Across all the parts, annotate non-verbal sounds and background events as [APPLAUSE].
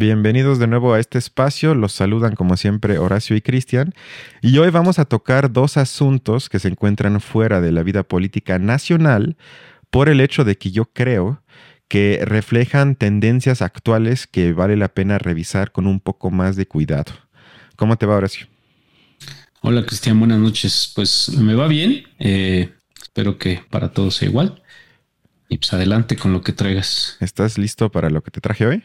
Bienvenidos de nuevo a este espacio. Los saludan como siempre Horacio y Cristian. Y hoy vamos a tocar dos asuntos que se encuentran fuera de la vida política nacional por el hecho de que yo creo que reflejan tendencias actuales que vale la pena revisar con un poco más de cuidado. ¿Cómo te va, Horacio? Hola, Cristian, buenas noches. Pues me va bien. Eh, espero que para todos sea igual. Y pues adelante con lo que traigas. ¿Estás listo para lo que te traje hoy?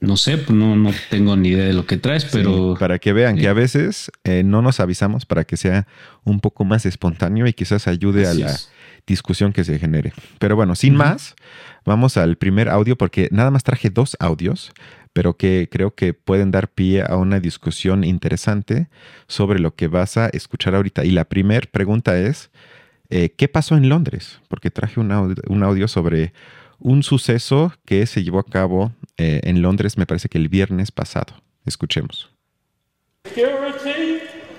No sé, pues no, no tengo ni idea de lo que traes, pero... para que vean que a veces eh, no nos avisamos para que sea un poco más espontáneo y quizás ayude a la discusión que se genere. Pero bueno, sin más, vamos al primer audio porque nada más traje dos audios, pero que creo que pueden dar pie a una discusión interesante sobre lo que vas a escuchar ahorita. Y la primera pregunta es, eh, ¿qué pasó en Londres? Porque traje un audio, sobre un suceso que se llevó a cabo eh, en Londres, me parece que el viernes pasado. Escuchemos.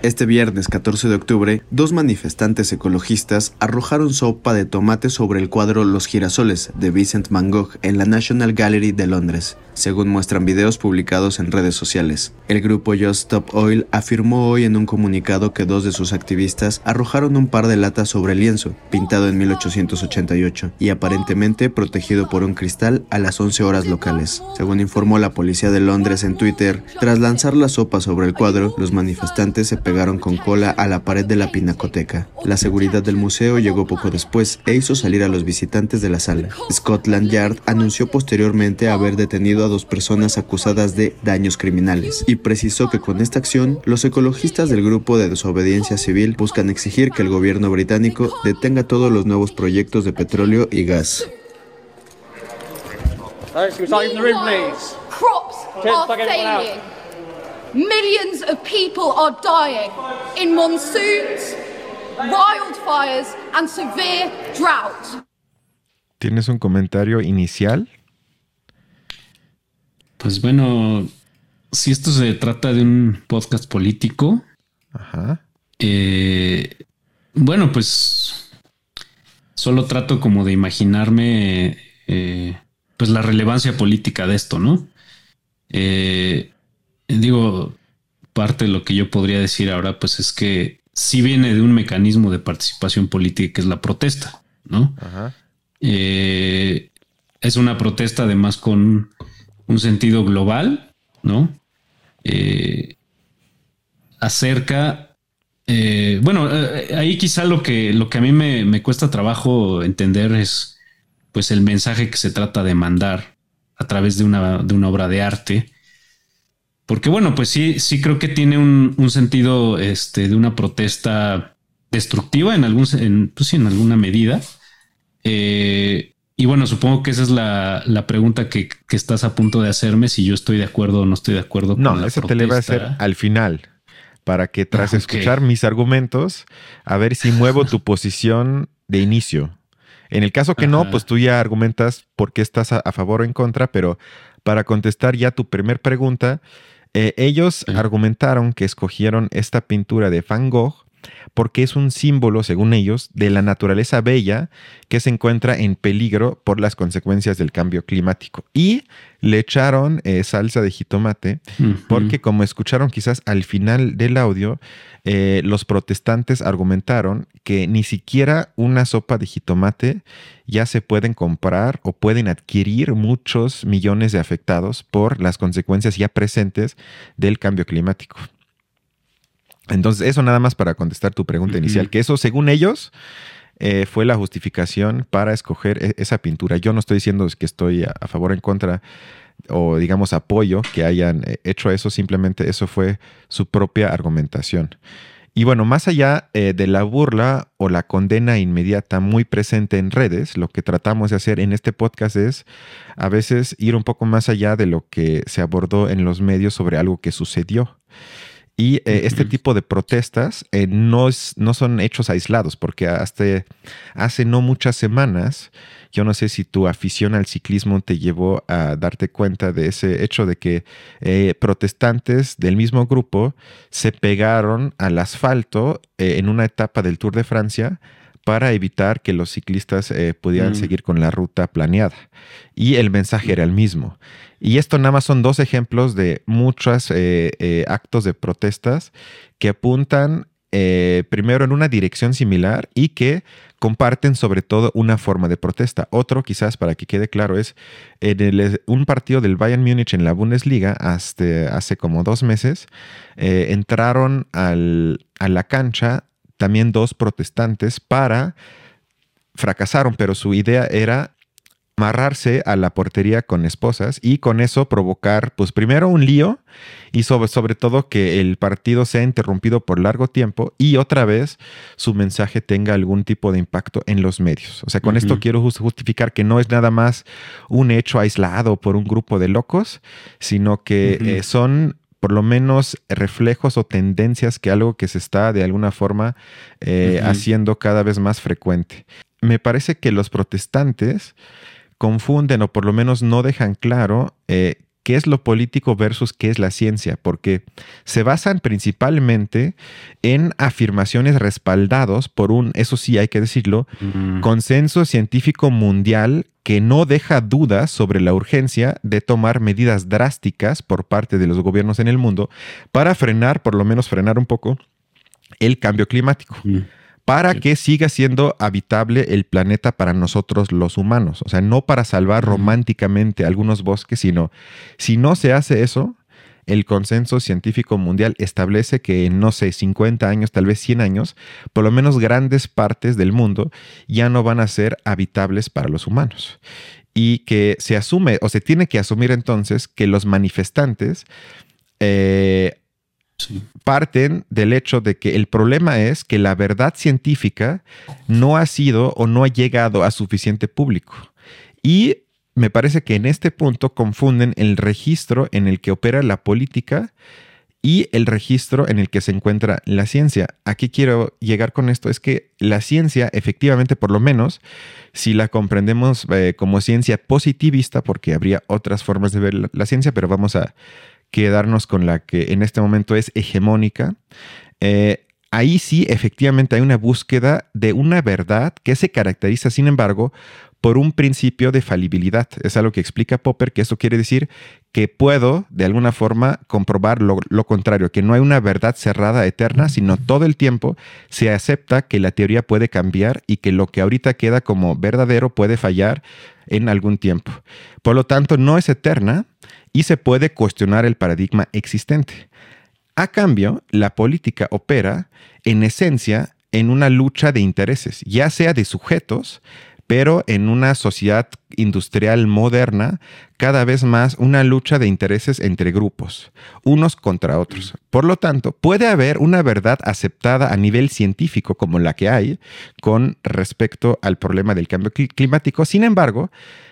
Este viernes 14 de octubre, dos manifestantes ecologistas arrojaron sopa de tomate sobre el cuadro Los girasoles de Vincent Van Gogh en la National Gallery de Londres, según muestran videos publicados en redes sociales. El grupo Just Stop Oil afirmó hoy en un comunicado que dos de sus activistas arrojaron un par de latas sobre el lienzo, pintado en 1888 y aparentemente protegido por un cristal a las 11 horas locales. Según informó la policía de Londres en Twitter, tras lanzar la sopa sobre el cuadro, los manifestantes se pegaron pegaron con cola a la pared de la pinacoteca. La seguridad del museo llegó poco después e hizo salir a los visitantes de la sala. Scotland Yard anunció posteriormente haber detenido a dos personas acusadas de daños criminales y precisó que con esta acción los ecologistas del grupo de desobediencia civil buscan exigir que el gobierno británico detenga todos los nuevos proyectos de petróleo y gas. Millions of people are dying in monsoons, wildfires and severe drought. ¿Tienes un comentario inicial? Pues bueno, si esto se trata de un podcast político, Ajá. Eh, bueno, pues solo trato como de imaginarme eh, pues la relevancia política de esto, ¿no? Eh, digo, parte de lo que yo podría decir ahora, pues es que sí viene de un mecanismo de participación política que es la protesta, ¿no? Eh, es una protesta además con un sentido global, ¿no? Eh, acerca, eh, bueno, ahí quizá lo que, lo que a mí me, me, cuesta trabajo entender es pues el mensaje que se trata de mandar a través de una, de una obra de arte porque bueno, pues sí, sí creo que tiene un, sentido este, de una protesta destructiva en, algún, en, pues en alguna medida. Eh, y bueno, supongo que esa es la, pregunta que, estás a punto de hacerme, si yo estoy de acuerdo o no estoy de acuerdo no, con la eso te le va a hacer al final, para que tras escuchar mis argumentos, a ver si muevo [LAUGHS] tu posición de inicio. En el caso que no, pues tú ya argumentas por qué estás a, a, favor o en contra, pero para contestar ya tu primer pregunta, eh, ellos argumentaron que escogieron esta pintura de Van Gogh porque es un símbolo, según ellos, de la naturaleza bella que se encuentra en peligro por las consecuencias del cambio climático. Y le echaron eh, salsa de jitomate porque, como escucharon quizás al final del audio, eh, los protestantes argumentaron que ni siquiera una sopa de jitomate ya se pueden comprar o pueden adquirir muchos millones de afectados por las consecuencias ya presentes del cambio climático. Entonces, eso nada más para contestar tu pregunta inicial, que eso, según ellos, eh, fue la justificación para escoger e-, esa pintura. Yo no estoy diciendo que estoy a, favor o en contra o digamos apoyo que hayan eh, hecho eso, simplemente eso fue su propia argumentación. Y bueno, más allá eh, de la burla o la condena inmediata muy presente en redes, lo que tratamos de hacer en este podcast es a veces ir un poco más allá de lo que se abordó en los medios sobre algo que sucedió. Y eh, este tipo de protestas eh, no, no son hechos aislados, porque hasta hace no muchas semanas, yo no sé si tu afición al ciclismo te llevó a darte cuenta de ese hecho de que eh, protestantes del mismo grupo se pegaron al asfalto en una etapa del Tour de Francia para evitar que los ciclistas eh, pudieran mm. seguir con la ruta planeada. Y el mensaje era el mismo. Y esto nada más son dos ejemplos de muchos eh, eh, actos de protestas que apuntan primero en una dirección similar y que comparten sobre todo una forma de protesta. Otro, quizás para que quede claro, es en un partido del Bayern Múnich en la Bundesliga hasta hace como dos meses, entraron a la cancha también dos protestantes para fracasaron, pero su idea era amarrarse a la portería con esposas y con eso provocar, pues primero un lío y sobre, sobre todo que el partido sea interrumpido por largo tiempo y otra vez su mensaje tenga algún tipo de impacto en los medios. O sea, con esto quiero justificar que no es nada más un hecho aislado por un grupo de locos, sino que eh, son por lo menos reflejos o tendencias que algo que se está de alguna forma eh, haciendo cada vez más frecuente. Me parece que los protestantes confunden o por lo menos no dejan claro eh, qué es lo político versus qué es la ciencia, porque se basan principalmente en afirmaciones respaldados por un, eso sí hay que decirlo, consenso científico mundial que no deja dudas sobre la urgencia de tomar medidas drásticas por parte de los gobiernos en el mundo para frenar, por lo menos frenar un poco, el cambio climático para que siga siendo habitable el planeta para nosotros los humanos. O sea, no para salvar románticamente algunos bosques, sino si no se hace eso, el consenso científico mundial establece que en, no sé, 50 años, tal vez 100 años, por lo menos grandes partes del mundo ya no van a ser habitables para los humanos. Y que se asume o se tiene que asumir entonces que los manifestantes eh, parten del hecho de que el problema es que la verdad científica no ha sido o no ha llegado a suficiente público. Y me parece que en este punto confunden el registro en el que opera la política y el registro en el que se encuentra la ciencia. Aquí quiero llegar con esto, es que la ciencia, efectivamente, por lo menos, si la comprendemos eh, como ciencia positivista, porque habría otras formas de ver la ciencia, pero vamos a quedarnos con la que en este momento es hegemónica, eh, ahí sí efectivamente hay una búsqueda de una verdad que se caracteriza, sin embargo, por un principio de falibilidad. Es algo que explica Popper, que eso quiere decir que puedo, de alguna forma, comprobar lo, lo, contrario, que no hay una verdad cerrada eterna, sino todo el tiempo se acepta que la teoría puede cambiar y que lo que ahorita queda como verdadero puede fallar en algún tiempo. Por lo tanto, no es eterna y se puede cuestionar el paradigma existente. A cambio, la política opera, en esencia, en una lucha de intereses, ya sea de sujetos, pero en una sociedad industrial moderna, cada vez más una lucha de intereses entre grupos, unos contra otros. Por lo tanto, puede haber una verdad aceptada a nivel científico como la que hay con respecto al problema del cambio climático. Sin embargo,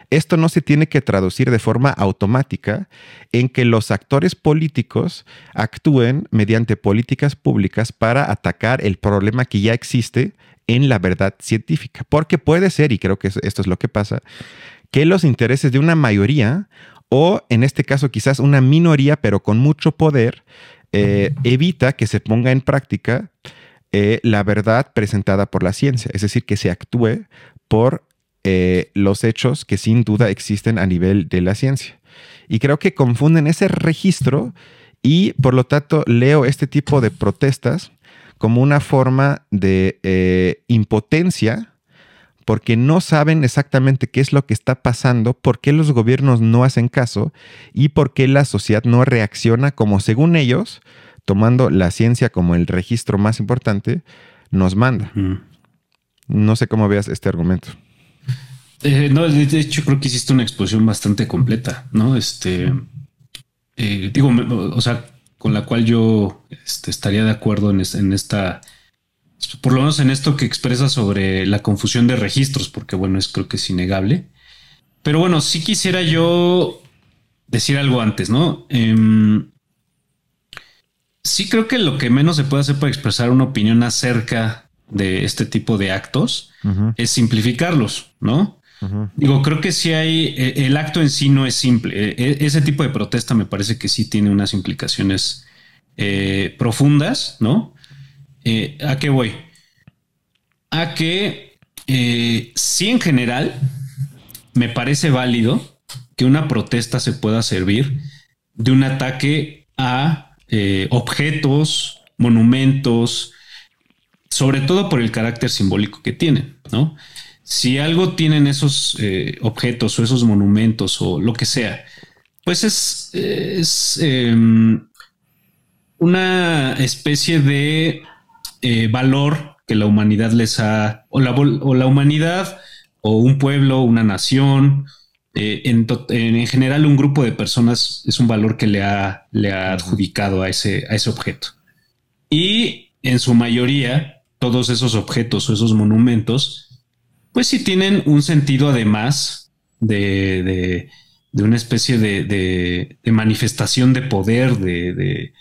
esto no se tiene que traducir de forma automática en que los actores políticos actúen mediante políticas públicas para atacar el problema que ya existe en la verdad científica. Porque puede ser, y creo que esto es lo que pasa, que los intereses de una mayoría o en este caso quizás una minoría, pero con mucho poder, eh, evita que se ponga en práctica eh, la verdad presentada por la ciencia, es decir, que se actúe por eh, los hechos que sin duda existen a nivel de la ciencia. Y creo que confunden ese registro y por lo tanto leo este tipo de protestas como una forma de eh, impotencia porque no saben exactamente qué es lo que está pasando, por qué los gobiernos no hacen caso y por qué la sociedad no reacciona como según ellos, tomando la ciencia como el registro más importante, nos manda. No sé cómo veas este argumento. Eh, no, de hecho creo que hiciste una exposición bastante completa, ¿no? Este, eh, digo, o sea, con la cual yo este, estaría de acuerdo en, esta, por lo menos en esto que expresa sobre la confusión de registros, porque bueno, es creo que es innegable. Pero bueno, sí quisiera yo decir algo antes, ¿no? Em, sí creo que lo que menos se puede hacer para expresar una opinión acerca de este tipo de actos es simplificarlos, ¿no? Digo, creo que si hay, eh, el acto en sí no es simple. Eh, eh, ese tipo de protesta me parece que sí tiene unas implicaciones profundas, ¿no? ¿A qué voy? a que eh, sí en general me parece válido que una protesta se pueda servir de un ataque a eh, objetos, monumentos, sobre todo por el carácter simbólico que tienen, ¿no? Si algo tienen esos eh, objetos o esos monumentos o lo que sea, pues es, em, una especie de eh, valor que la humanidad les ha, o la, o la humanidad, o un pueblo, una nación, eh, en, en, general un grupo de personas es un valor que le ha, le ha adjudicado a ese, a ese objeto. Y en su mayoría, todos esos objetos o esos monumentos, pues sí tienen un sentido además de, de, una especie de, de, manifestación de poder de,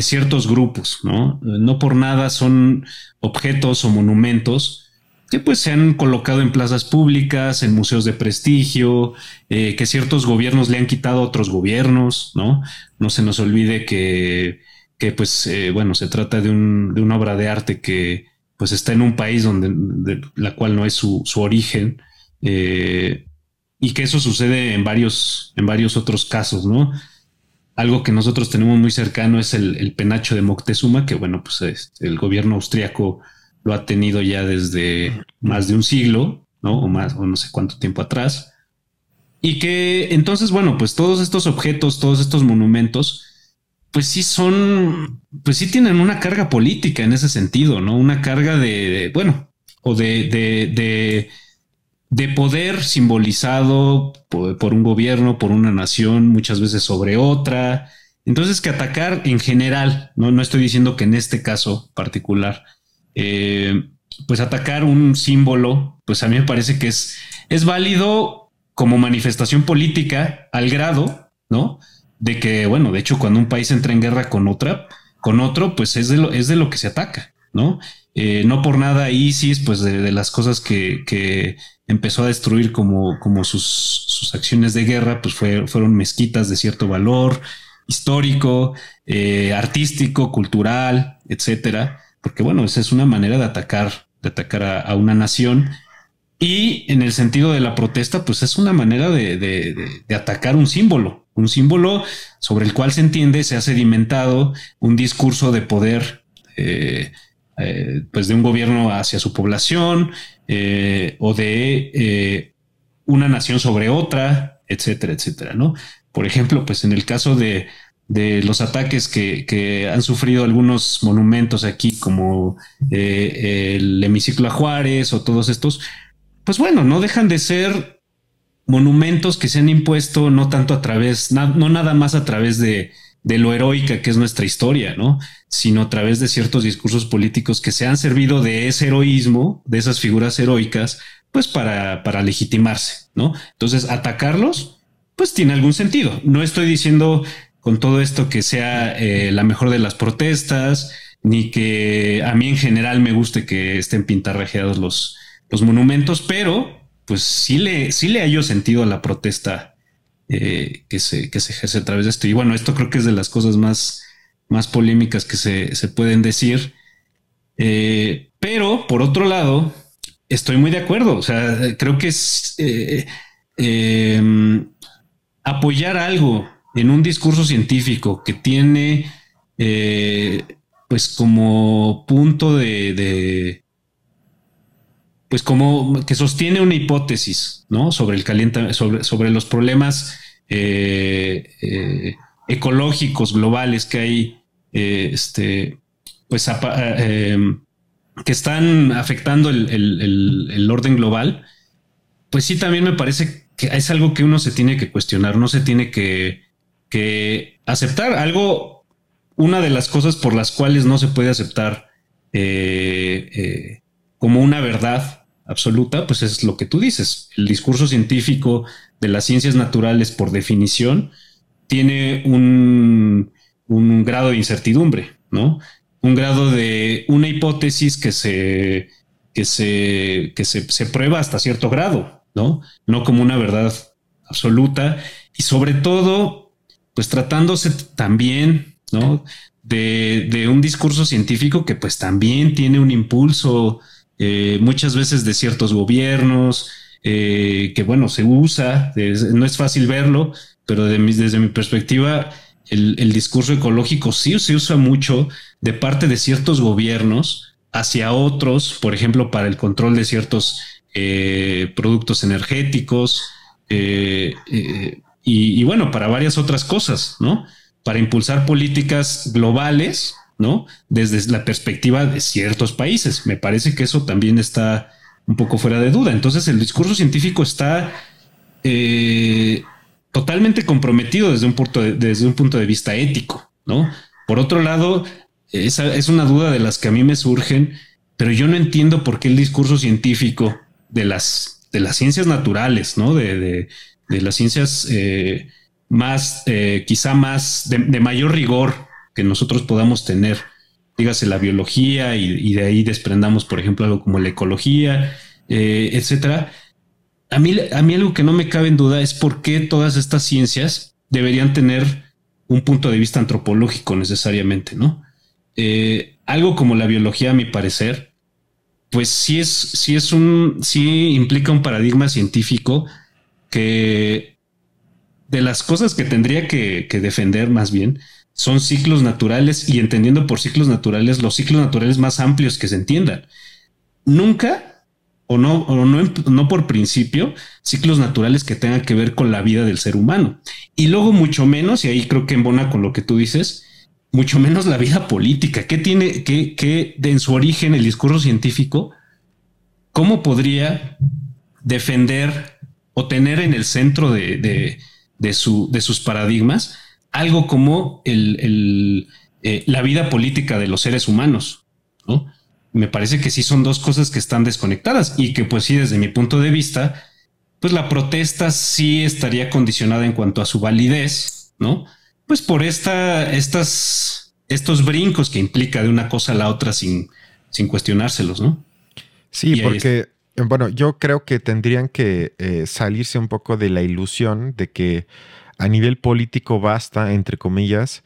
ciertos grupos, ¿no? No por nada son objetos o monumentos que pues se han colocado en plazas públicas, en museos de prestigio, eh, que ciertos gobiernos le han quitado a otros gobiernos, ¿no? No se nos olvide que, que pues, eh, bueno, se trata de, un, de, una obra de arte que pues está en un país donde, la cual no es su, su origen, eh, y que eso sucede en varios, en varios otros casos, ¿no? Algo que nosotros tenemos muy cercano es el, el penacho de Moctezuma, que bueno, pues es, el gobierno austriaco lo ha tenido ya desde más de un siglo, ¿no? O más, o no sé cuánto tiempo atrás. Y que entonces, bueno, pues todos estos objetos, todos estos monumentos, pues sí son, pues sí tienen una carga política en ese sentido, ¿no? Una carga de, bueno, o de, de, de, poder simbolizado por, por, un gobierno, por una nación, muchas veces sobre otra. Entonces, que atacar en general, no, no estoy diciendo que en este caso particular, eh, pues atacar un símbolo, pues a mí me parece que es, es válido como manifestación política al grado, ¿no? De que, bueno, de hecho, cuando un país entra en guerra con otra, con otro, pues es de lo, es de lo que se ataca, ¿no? Eh, no por nada ISIS, pues de, las cosas que, empezó a destruir como, como sus, sus acciones de guerra, pues fueron mezquitas de cierto valor histórico, eh, artístico, cultural, etcétera porque bueno, esa es una manera de atacar, de atacar a, una nación. Y en el sentido de la protesta, pues es una manera de, atacar un símbolo, un símbolo sobre el cual se entiende, se ha sedimentado un discurso de poder, eh, eh, pues de un gobierno hacia su población eh, o de una nación sobre otra, etcétera, etcétera, ¿no? Por ejemplo, pues en el caso de, de los ataques que, han sufrido algunos monumentos aquí, como eh, el hemiciclo a Juárez o todos estos, pues bueno, no dejan de ser monumentos que se han impuesto no tanto a través, no nada más a través de, lo heroica que es nuestra historia, ¿no? Sino a través de ciertos discursos políticos que se han servido de ese heroísmo, de esas figuras heroicas, pues para, para legitimarse, ¿no? Entonces, atacarlos, pues tiene algún sentido. No estoy diciendo con todo esto que sea eh, la mejor de las protestas, ni que a mí en general me guste que estén pintarrajeados los, los monumentos, pero pues sí le, sí le hallo sentido a la protesta eh, que, se, que se ejerce a través de esto. Y bueno, esto creo que es de las cosas más, más polémicas que se, se pueden decir. Eh, pero por otro lado, estoy muy de acuerdo. O sea, creo que es apoyar algo en un discurso científico que tiene eh, pues como punto de, pues como que sostiene una hipótesis ¿no? sobre el calienta sobre, sobre los problemas eh, eh, ecológicos globales que hay este pues que están afectando el, el, orden global pues sí también me parece que es algo que uno se tiene que cuestionar no se tiene que que aceptar algo, una de las cosas por las cuales no se puede aceptar eh, eh, como una verdad absoluta, pues es lo que tú dices. El discurso científico de las ciencias naturales, por definición, tiene un, un grado de incertidumbre, ¿no? Un grado de una hipótesis que se, que se, que se, prueba hasta cierto grado, ¿no? No como una verdad absoluta y sobre todo pues tratándose también, ¿no? De, un discurso científico que pues también tiene un impulso eh, muchas veces de ciertos gobiernos, eh, que bueno, se usa, no es fácil verlo, pero desde mi perspectiva, el, discurso ecológico sí se usa mucho de parte de ciertos gobiernos hacia otros, por ejemplo, para el control de ciertos eh, productos energéticos y, y, bueno, para varias otras cosas, ¿no? Para impulsar políticas globales ¿no? Desde la perspectiva de ciertos países. Me parece que eso también está un poco fuera de duda. Entonces el discurso científico está eh, totalmente comprometido desde un, punto de, desde un punto de vista ético, ¿no? Por otro lado, esa es una duda de las que a mí me surgen, pero yo no entiendo por qué el discurso científico de las, de las ciencias naturales, ¿no? De, las ciencias eh, más, eh, quizá más de mayor rigor que nosotros podamos tener, dígase la biología y, de ahí desprendamos, por ejemplo, algo como la ecología, eh, etcétera. A mí, a mí algo que no me cabe en duda es por qué todas estas ciencias deberían tener un punto de vista antropológico necesariamente, ¿no? Eh, algo como la biología, a mi parecer, pues sí es, sí es un, sí implica un paradigma científico que de las cosas que tendría que defender más bien son ciclos naturales y entendiendo por ciclos naturales los ciclos naturales más amplios que se entiendan. Nunca o no, o no, no por principio, ciclos naturales que tengan que ver con la vida del ser humano. Y luego mucho menos, y ahí creo que embona con lo que tú dices, mucho menos la vida política. ¿Qué tiene que, que en su origen el discurso científico? ¿Cómo podría defender o tener en el centro de, de, su, de sus paradigmas algo como el, eh, la vida política de los seres humanos. ¿no? Me parece que sí son dos cosas que están desconectadas y que pues sí, desde mi punto de vista, pues la protesta sí estaría condicionada en cuanto a su validez, ¿no? Pues por esta, estas, estos brincos que implica de una cosa a la otra sin, sin cuestionárselos, ¿no? Sí, porque, bueno, yo creo que tendrían que eh, salirse un poco de la ilusión de que a nivel político basta, entre comillas,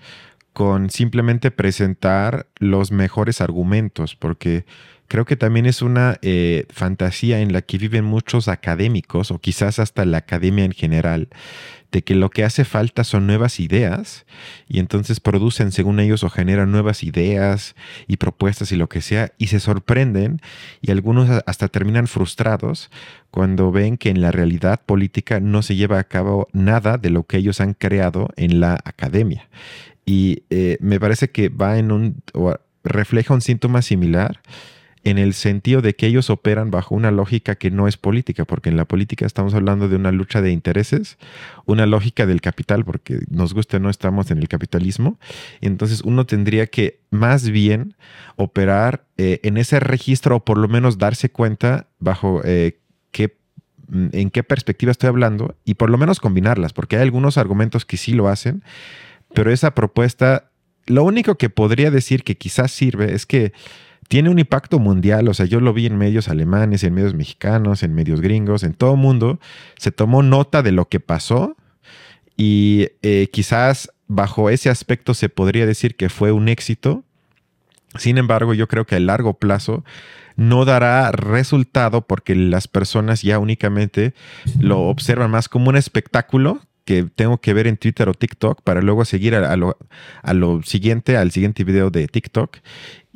con simplemente presentar los mejores argumentos, porque creo que también es una eh, fantasía en la que viven muchos académicos, o quizás hasta la academia en general, de que lo que hace falta son nuevas ideas y entonces producen, según ellos, o generan nuevas ideas y propuestas y lo que sea, y se sorprenden y algunos hasta terminan frustrados cuando ven que en la realidad política no se lleva a cabo nada de lo que ellos han creado en la academia. Y eh, me parece que va en un, o refleja un síntoma similar en el sentido de que ellos operan bajo una lógica que no es política, porque en la política estamos hablando de una lucha de intereses, una lógica del capital, porque nos guste o no estamos en el capitalismo, entonces uno tendría que más bien operar eh, en ese registro o por lo menos darse cuenta bajo eh, qué mm, en qué perspectiva estoy hablando y por lo menos combinarlas, porque hay algunos argumentos que sí lo hacen, pero esa propuesta, lo único que podría decir que quizás sirve es que tiene un impacto mundial, o sea, yo lo vi en medios alemanes, en medios mexicanos, en medios gringos, en todo mundo, se tomó nota de lo que pasó y eh, quizás bajo ese aspecto se podría decir que fue un éxito. Sin embargo, yo creo que a largo plazo no dará resultado porque las personas ya únicamente lo observan más como un espectáculo que tengo que ver en Twitter o TikTok para luego seguir a, lo, a, lo, siguiente, al siguiente video de TikTok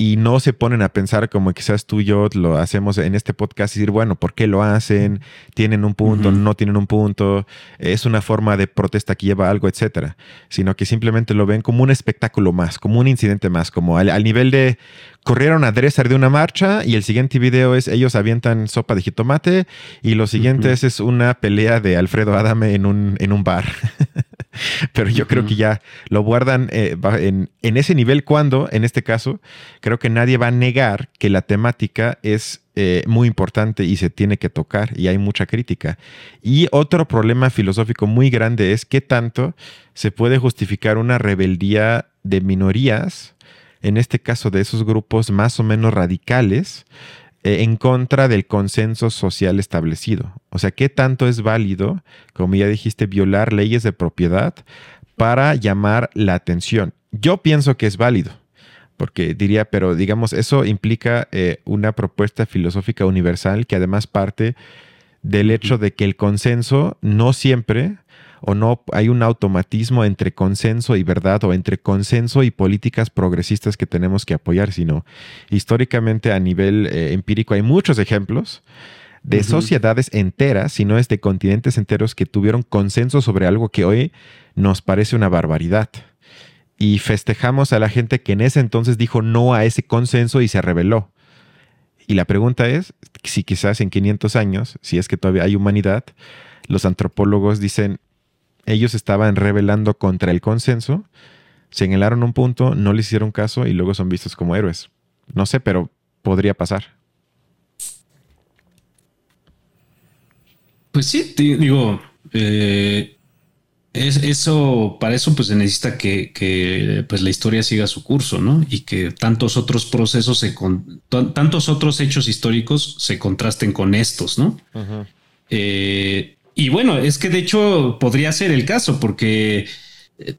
y no se ponen a pensar como quizás tú y yo lo hacemos en este podcast y decir, bueno, ¿por qué lo hacen? ¿Tienen un punto? ¿No tienen un punto? ¿Es una forma de protesta que lleva algo, etcétera? Sino que simplemente lo ven como un espectáculo más, como un incidente más, como al, nivel de corrieron a Dresser de una marcha y el siguiente video es ellos avientan sopa de jitomate y lo siguiente es una pelea de Alfredo Adame en un, en un bar. [LAUGHS] [LAUGHS] Pero yo creo que ya lo guardan eh, en, ese nivel cuando, en este caso, creo que nadie va a negar que la temática es eh, muy importante y se tiene que tocar y hay mucha crítica. Y otro problema filosófico muy grande es qué tanto se puede justificar una rebeldía de minorías, en este caso de esos grupos más o menos radicales, en contra del consenso social establecido. O sea, ¿qué tanto es válido, como ya dijiste, violar leyes de propiedad para llamar la atención? Yo pienso que es válido, porque diría, pero digamos, eso implica eh, una propuesta filosófica universal que además parte del hecho de que el consenso no siempre o no hay un automatismo entre consenso y verdad o entre consenso y políticas progresistas que tenemos que apoyar, sino históricamente a nivel eh, empírico hay muchos ejemplos de sociedades enteras, si no es de continentes enteros que tuvieron consenso sobre algo que hoy nos parece una barbaridad. Y festejamos a la gente que en ese entonces dijo no a ese consenso y se rebeló. Y la pregunta es si quizás en 500 años, si es que todavía hay humanidad, los antropólogos dicen, ellos estaban rebelando contra el consenso, señalaron un punto, no les hicieron caso y luego son vistos como héroes. No sé, pero podría pasar. Pues sí, digo, eh, es, eso, para eso pues se necesita que, pues la historia siga su curso, ¿no? Y que tantos otros procesos, se tantos otros hechos históricos se contrasten con estos, ¿no? eh, y bueno, es que de hecho podría ser el caso, porque eh,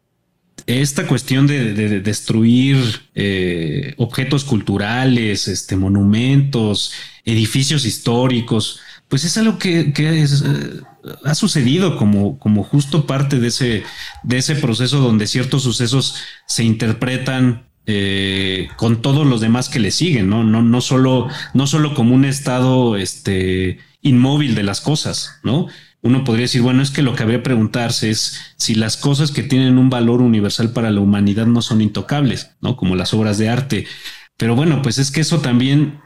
esta cuestión de, destruir eh, objetos culturales, este, monumentos, edificios históricos, pues es algo que, eh, ha sucedido como, como justo parte de ese, de ese proceso donde ciertos sucesos se interpretan con todos los demás que le siguen, ¿no? No, no, solo, no solo como un estado este, inmóvil de las cosas, ¿no? Uno podría decir, bueno, es que lo que habría preguntarse es si las cosas que tienen un valor universal para la humanidad no son intocables, ¿no? Como las obras de arte. Pero bueno, pues es que eso también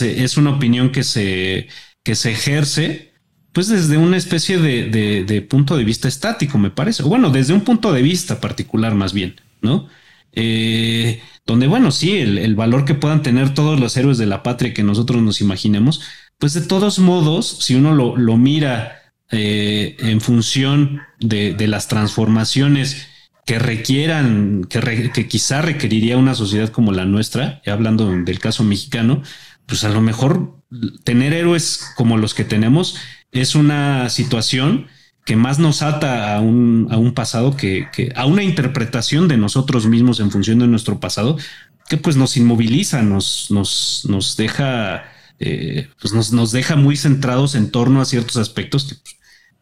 es una opinión que se, que se ejerce, pues desde una especie de, punto de vista estático, me parece. Bueno, desde un punto de vista particular más bien, ¿no? Eh, donde, bueno, sí, el, el valor que puedan tener todos los héroes de la patria que nosotros nos imaginemos, pues de todos modos, si uno lo, lo mira eh, en función de, las transformaciones que requieran, que, quizá requeriría una sociedad como la nuestra, hablando del caso mexicano, pues a lo mejor tener héroes como los que tenemos es una situación que más nos ata a un, pasado que, a una interpretación de nosotros mismos en función de nuestro pasado, que pues nos inmoviliza, nos, nos, nos deja eh, pues nos, nos, deja muy centrados en torno a ciertos aspectos que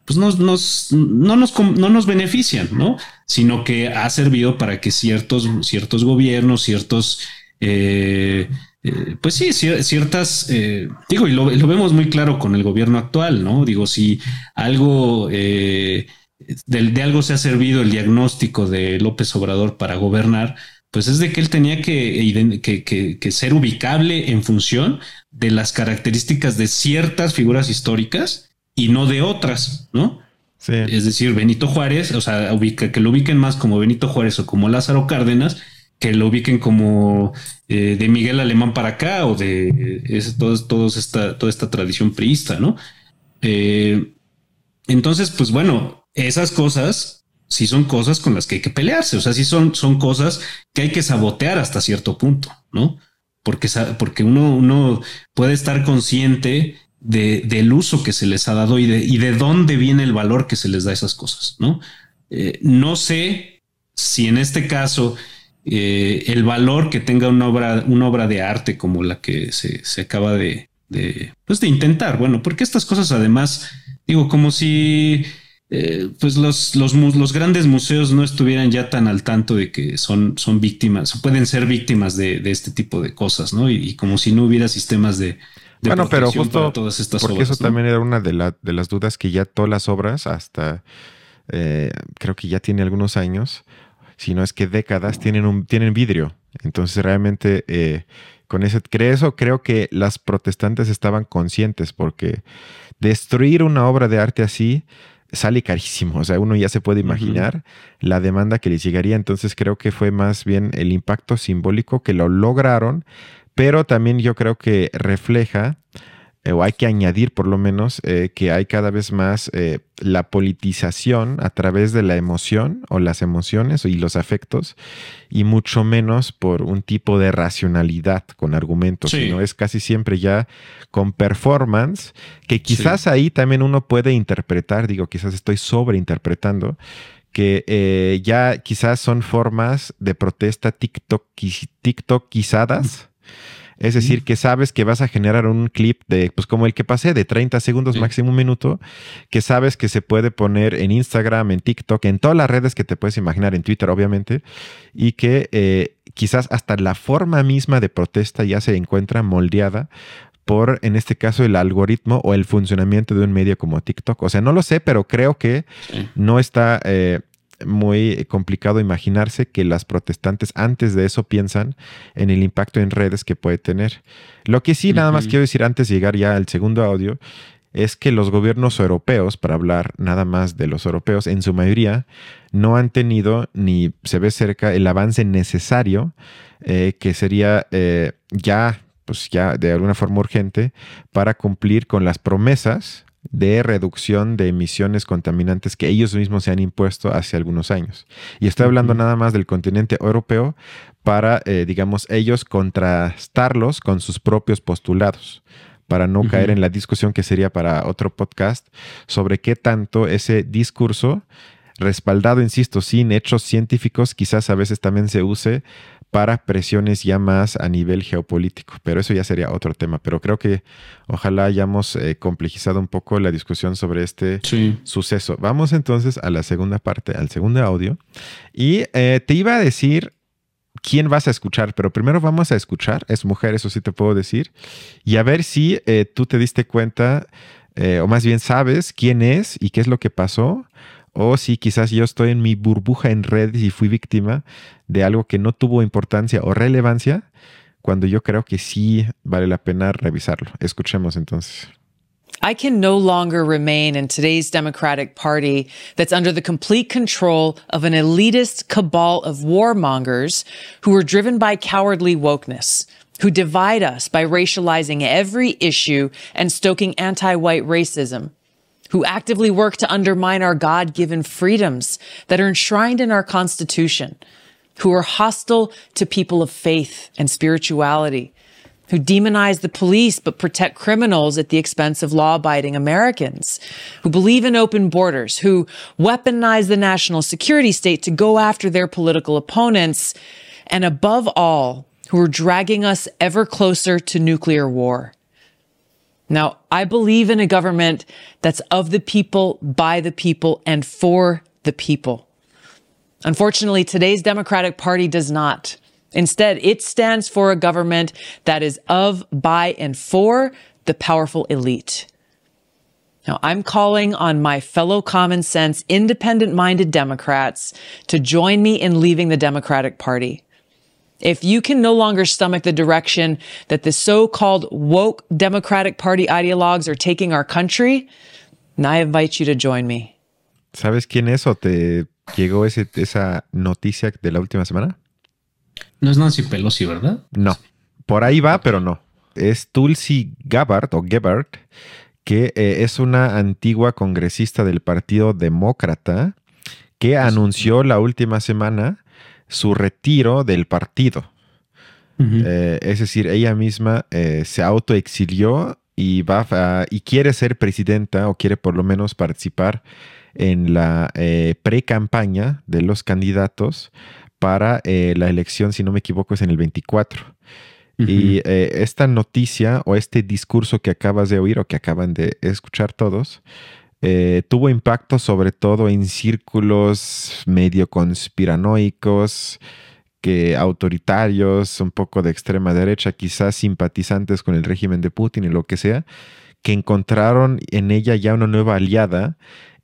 pues, nos, no, nos, no nos benefician, ¿no? Sino que ha servido para que ciertos, ciertos gobiernos, ciertos, eh, eh, pues sí, ciertas, digo, y lo, vemos muy claro con el gobierno actual, ¿no? Digo, si algo, de, algo se ha servido el diagnóstico de López Obrador para gobernar, pues es de que él tenía que, que, ser ubicable en función de las características de ciertas figuras históricas y no de otras, ¿no? Sí. Es decir, Benito Juárez, o sea, que lo ubiquen más como Benito Juárez o como Lázaro Cárdenas, que lo ubiquen como eh, de Miguel Alemán para acá o de todos, esta, toda esta tradición priista, ¿no? Eh, entonces, pues bueno, esas cosas sí son cosas con las que hay que pelearse, o sea, sí son, son cosas que hay que sabotear hasta cierto punto, ¿no? Porque, porque uno, uno puede estar consciente de, del uso que se les ha dado y de, y de dónde viene el valor que se les da a esas cosas, ¿no? Eh, no sé si en este caso eh, el valor que tenga una obra, una obra de arte como la que se, se acaba de, pues de intentar, bueno, porque estas cosas además, digo, como si eh, pues los, los, los, grandes museos no estuvieran ya tan al tanto de que son, son víctimas, pueden ser víctimas de, este tipo de cosas, ¿no? Y, como si no hubiera sistemas de... bueno, pero justo todas estas porque eso también era una de, de, las dudas que ya todas las obras, hasta eh, creo que ya tiene algunos años, si no es que décadas, tienen, un, tienen vidrio. Entonces realmente... Eh, con ese, eso creo que las protestantes estaban conscientes porque destruir una obra de arte así sale carísimo. O sea, uno ya se puede imaginar la demanda que les llegaría. Entonces creo que fue más bien el impacto simbólico que lo lograron, pero también yo creo que refleja o hay que añadir por lo menos eh, que hay cada vez más eh, la politización a través de la emoción o las emociones y los afectos y mucho menos por un tipo de racionalidad con argumentos, sino es casi siempre ya con performance que quizás ahí también uno puede interpretar, digo, quizás estoy sobreinterpretando que eh, ya quizás son formas de protesta TikTok, TikTokizadas. Es decir, que sabes que vas a generar un clip de, pues como el que pasé, de 30 segundos, máximo un minuto, que sabes que se puede poner en Instagram, en TikTok, en todas las redes que te puedes imaginar, en Twitter, obviamente, y que eh, quizás hasta la forma misma de protesta ya se encuentra moldeada por, en este caso, el algoritmo o el funcionamiento de un medio como TikTok. O sea, no lo sé, pero creo que no está eh, muy complicado imaginarse que las protestantes antes de eso piensan en el impacto en redes que puede tener. Lo que sí, nada más quiero decir antes de llegar ya al segundo audio, es que los gobiernos europeos, para hablar nada más de los europeos, en su mayoría no han tenido ni se ve cerca el avance necesario eh, que sería eh, ya, pues ya de alguna forma urgente para cumplir con las promesas de reducción de emisiones contaminantes que ellos mismos se han impuesto hace algunos años. Y estoy hablando nada más del continente europeo para, eh, digamos, ellos contrastarlos con sus propios postulados para no caer en la discusión que sería para otro podcast sobre qué tanto ese discurso respaldado, insisto, sin hechos científicos, quizás a veces también se use para presiones ya más a nivel geopolítico. Pero eso ya sería otro tema. Pero creo que ojalá hayamos eh, complejizado un poco la discusión sobre este suceso. Vamos entonces a la segunda parte, al segundo audio. Y eh, te iba a decir quién vas a escuchar, pero primero vamos a escuchar, es mujer, eso sí te puedo decir, y a ver si eh, tú te diste cuenta, o más bien sabes quién es y qué es lo que pasó, o si quizás yo estoy en mi burbuja en redes y fui víctima de algo que no tuvo importancia o relevancia, cuando yo creo que sí vale la pena revisarlo. Escuchemos entonces. I can no longer remain in today's Democratic Party that's under the complete control of an elitist cabal of warmongers who are driven by cowardly wokeness, who divide us by racializing every issue and stoking anti-white racism, who actively work to undermine our God given freedoms that are enshrined in our Constitution, who are hostile to people of faith and spirituality, who demonize the police but protect criminals at the expense of law abiding Americans, who believe in open borders, who weaponize the national security state to go after their political opponents, and above all, who are dragging us ever closer to nuclear war. Now, I believe in a government that's of the people, by the people, and for the people. Unfortunately, today's Democratic Party does not. Instead, it stands for a government that is of, by, and for the powerful elite. Now, I'm calling on my fellow common sense, independent minded Democrats to join me in leaving the Democratic Party. If you can no longer stomach the direction that the so-called woke Democratic Party ideologues are taking our country, I invite you to join me. ¿Sabes quién es o te llegó ese, esa noticia de la última semana? No es Nancy Pelosi, ¿verdad? No. Por ahí va, pero no. Es Tulsi Gabbard o Gabbard, que eh, es una antigua congresista del Partido Demócrata que anunció la última semana su retiro del partido. Eh, es decir, ella misma eh, se autoexilió y va y quiere ser presidenta o quiere por lo menos participar en la eh, pre-campaña de los candidatos para la elección, si no me equivoco, es en el 24. Y esta noticia o este discurso que acabas de oír o que acaban de escuchar todos, eh, tuvo impacto sobre todo en círculos medio conspiranoicos, que autoritarios, un poco de extrema derecha, quizás simpatizantes con el régimen de Putin y lo que sea, que encontraron en ella ya una nueva aliada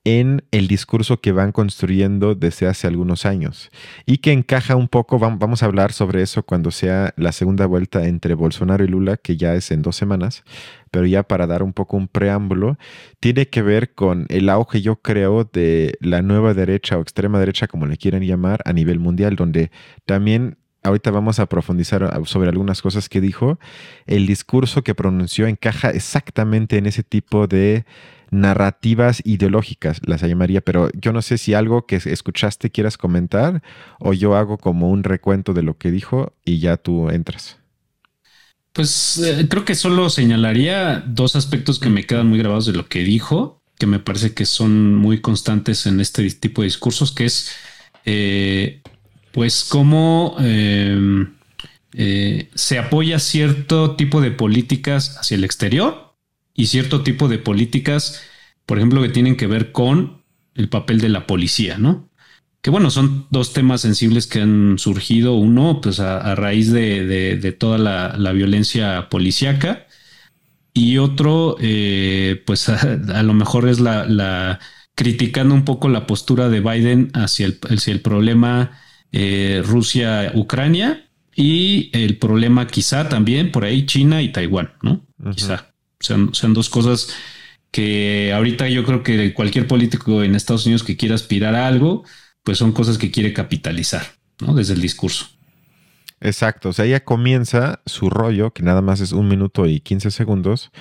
en el discurso que van construyendo desde hace algunos años y que encaja un poco, vamos a hablar sobre eso cuando sea la segunda vuelta entre Bolsonaro y Lula, que ya es en dos semanas, pero ya para dar un poco un preámbulo, tiene que ver con el auge, yo creo, de la nueva derecha o extrema derecha, como le quieran llamar, a nivel mundial, donde también ahorita vamos a profundizar sobre algunas cosas que dijo. El discurso que pronunció encaja exactamente en ese tipo de narrativas ideológicas, las llamaría, pero yo no sé si algo que escuchaste quieras comentar o yo hago como un recuento de lo que dijo y ya tú entras. Pues eh, creo que solo señalaría dos aspectos que me quedan muy grabados de lo que dijo. que me parece que son muy constantes en este tipo de discursos, que es eh, pues cómo em, eh, se apoya cierto tipo de políticas hacia el exterior y cierto tipo de políticas, por ejemplo, que tienen que ver con el papel de la policía, ¿no? Que bueno, son dos temas sensibles que han surgido. Uno, pues a, raíz de, toda la, violencia policíaca y otro, eh, pues [LAUGHS] a, lo mejor es la, criticando un poco la postura de Biden hacia el, el problema eh, Rusia-Ucrania y el problema quizá también por ahí China y Taiwán, ¿no? Quizá sean, sean dos cosas que ahorita yo creo que cualquier político en Estados Unidos que quiera aspirar a algo, pues son cosas que quiere capitalizar, ¿no? Desde el discurso. Exacto, o sea, ella comienza su rollo, que nada más es un minuto y 15 segundos,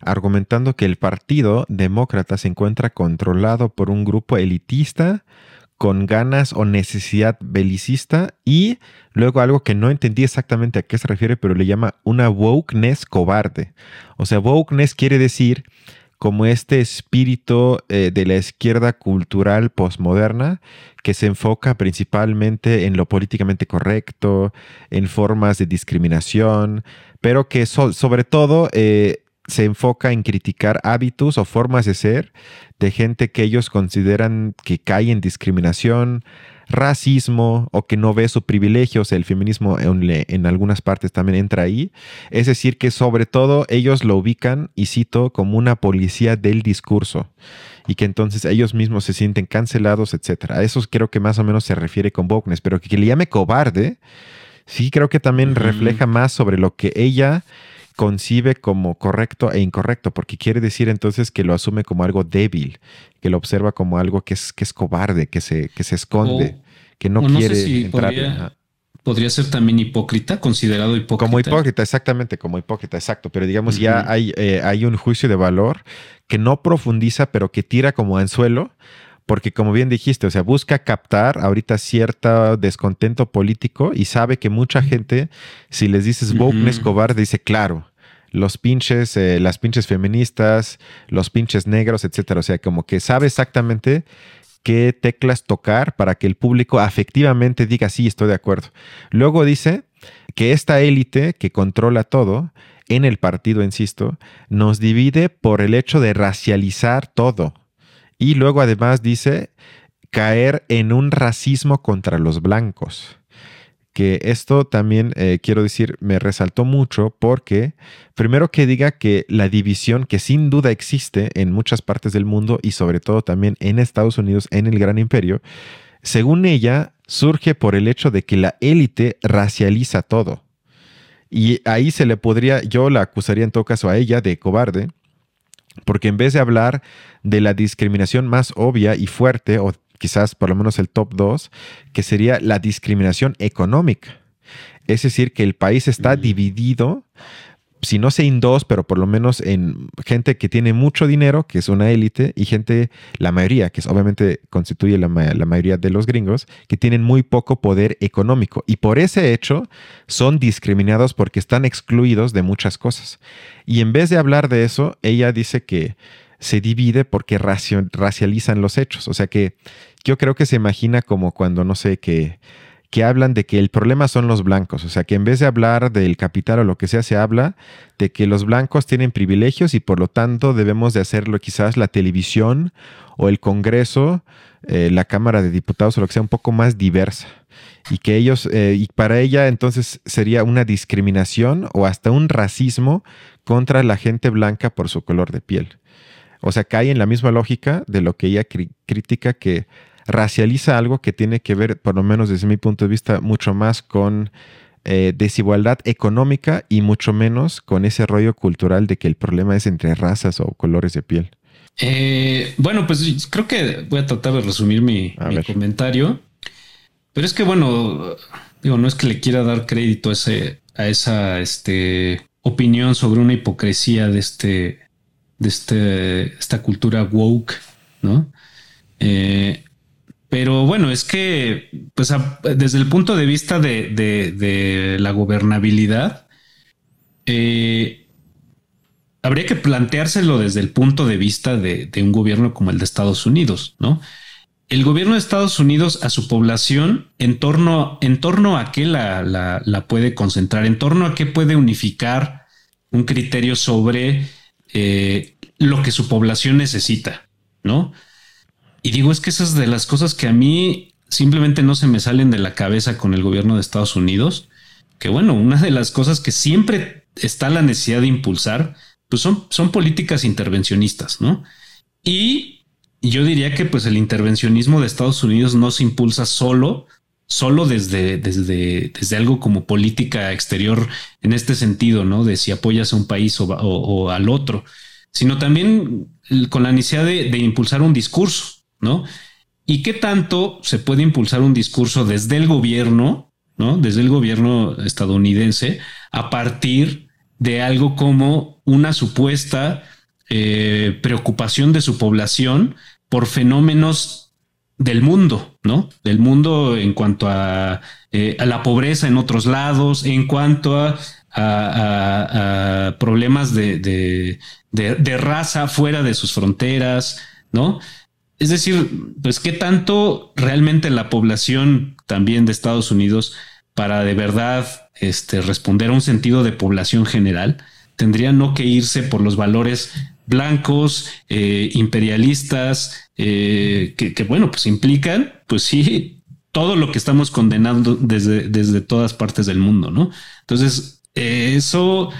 argumentando que el Partido Demócrata se encuentra controlado por un grupo elitista con ganas o necesidad belicista y luego algo que no entendí exactamente a qué se refiere, pero le llama una wokeness cobarde. O sea, wokeness quiere decir como este espíritu eh, de la izquierda cultural postmoderna que se enfoca principalmente en lo políticamente correcto, en formas de discriminación, pero que sobre todo eh, se enfoca en criticar hábitos o formas de ser de gente que ellos consideran que cae en discriminación, racismo o que no ve su privilegio, o sea, el feminismo en, algunas partes también entra ahí. Es decir, que sobre todo ellos lo ubican, y cito, como una policía del discurso y que entonces ellos mismos se sienten cancelados, etc. A eso creo que más o menos se refiere con Bognes, pero que, le llame cobarde, sí creo que también refleja más sobre lo que ella concibe como correcto e incorrecto, porque quiere decir entonces que lo asume como algo débil, que lo observa como algo que es, que es cobarde, que se, que se esconde, que no quiere entrar. Podría, ser también hipócrita, considerado hipócrita. Como hipócrita, exactamente, como hipócrita, exacto. Pero digamos, ya hay, eh, hay un juicio de valor que no profundiza, pero que tira como anzuelo porque como bien dijiste, o sea, busca captar ahorita cierto descontento político y sabe que mucha gente, si les dices wokeness cobarde, dice, claro, los pinches, eh, las pinches feministas, los pinches negros, etcétera. O sea, como que sabe exactamente qué teclas tocar para que el público afectivamente diga, sí, estoy de acuerdo. Luego dice que esta élite que controla todo en el partido, insisto, nos divide por el hecho de racializar todo. Y luego además dice caer en un racismo contra los blancos. Que esto también, eh, quiero decir, me resaltó mucho porque, primero que diga que la división que sin duda existe en muchas partes del mundo y sobre todo también en Estados Unidos, en el gran imperio, según ella, surge por el hecho de que la élite racializa todo. Y ahí se le podría, yo la acusaría en todo caso a ella de cobarde, porque en vez de hablar de la discriminación más obvia y fuerte, o quizás por lo menos el top 2, que sería la discriminación económica. Es decir, que el país está mm. dividido si no sé en dos, pero por lo menos en gente que tiene mucho dinero, que es una élite, y gente, la mayoría, que es, obviamente constituye la, la, mayoría de los gringos, que tienen muy poco poder económico. Y por ese hecho son discriminados porque están excluidos de muchas cosas. Y en vez de hablar de eso, ella dice que se divide porque racializan los hechos. O sea que yo creo que se imagina como cuando, no sé, que que hablan de que el problema son los blancos, o sea que en vez de hablar del capital o lo que sea, se habla de que los blancos tienen privilegios y por lo tanto debemos de hacerlo quizás la televisión o el Congreso, eh, la Cámara de Diputados o lo que sea un poco más diversa y que ellos, eh, y para ella entonces sería una discriminación o hasta un racismo contra la gente blanca por su color de piel. O sea, cae en la misma lógica de lo que ella critica que racializa algo que tiene que ver, por lo menos desde mi punto de vista, mucho más con eh, desigualdad económica y mucho menos con ese rollo cultural de que el problema es entre razas o colores de piel. Eh, bueno, pues creo que voy a tratar de resumir mi, comentario. Pero es que, bueno, digo, no es que le quiera dar crédito a, ese, a esa este, opinión sobre una hipocresía de este, de este, esta cultura woke, ¿no? Eh, pero bueno, es que, pues desde el punto de vista de, la gobernabilidad, eh, habría que planteárselo desde el punto de vista de, un gobierno como el de Estados Unidos, ¿no? El gobierno de Estados Unidos a su población, en torno, en torno a qué la, la, puede concentrar, en torno a qué puede unificar un criterio sobre eh, lo que su población necesita, ¿no? Y digo, es que esas de las cosas que a mí simplemente no se me salen de la cabeza con el gobierno de Estados Unidos, que bueno, una de las cosas que siempre está la necesidad de impulsar, pues son, son políticas intervencionistas, ¿no? Y yo diría que pues el intervencionismo de Estados Unidos no se impulsa solo, solo desde, desde, desde algo como política exterior en este sentido, ¿no? De si apoyas a un país o, al otro, sino también con la necesidad de impulsar un discurso, ¿no? ¿Y qué tanto se puede impulsar un discurso desde el gobierno, ¿no? Desde el gobierno estadounidense a partir de algo como una supuesta eh, preocupación de su población por fenómenos del mundo, ¿no? Del mundo en cuanto a, eh, la pobreza en otros lados, en cuanto a, problemas de, raza fuera de sus fronteras, ¿no? Es decir, pues qué tanto realmente la población también de Estados Unidos para de verdad este, responder a un sentido de población general, tendría no que irse por los valores blancos, eh, imperialistas, eh, que, bueno, pues implican, pues sí, todo lo que estamos condenando desde, desde todas partes del mundo, ¿no? Entonces, eso,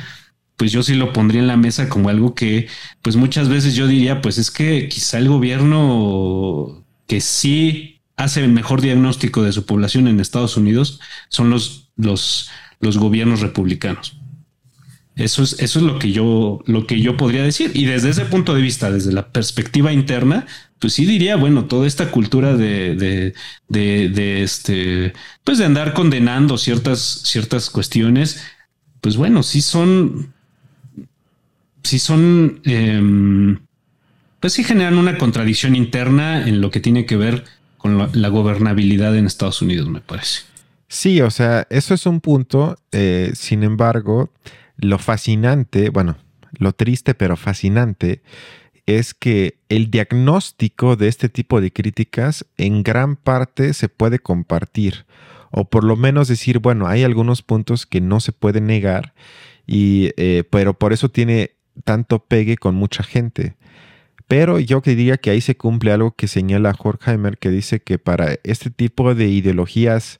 pues yo sí lo pondría en la mesa como algo que, pues muchas veces yo diría, pues es que quizá el gobierno que sí hace el mejor diagnóstico de su población en Estados Unidos son los, los, los gobiernos republicanos. Eso es, eso es lo que yo, lo que yo podría decir. Y desde ese punto de vista, desde la perspectiva interna, pues sí diría, bueno, toda esta cultura de, de, de, este, pues de andar condenando ciertas, ciertas cuestiones, pues bueno, sí son, sí son, em, pues sí generan una contradicción interna en lo que tiene que ver con la, gobernabilidad en Estados Unidos, me parece. Sí, o sea, eso es un punto. Eh, sin embargo, lo fascinante, bueno, lo triste pero fascinante, es que el diagnóstico de este tipo de críticas en gran parte se puede compartir. O por lo menos decir, bueno, hay algunos puntos que no se pueden negar, y, eh, pero por eso tiene tanto pegue con mucha gente. Pero yo diría que ahí se cumple algo que señala Horkheimer, que dice que para este tipo de ideologías,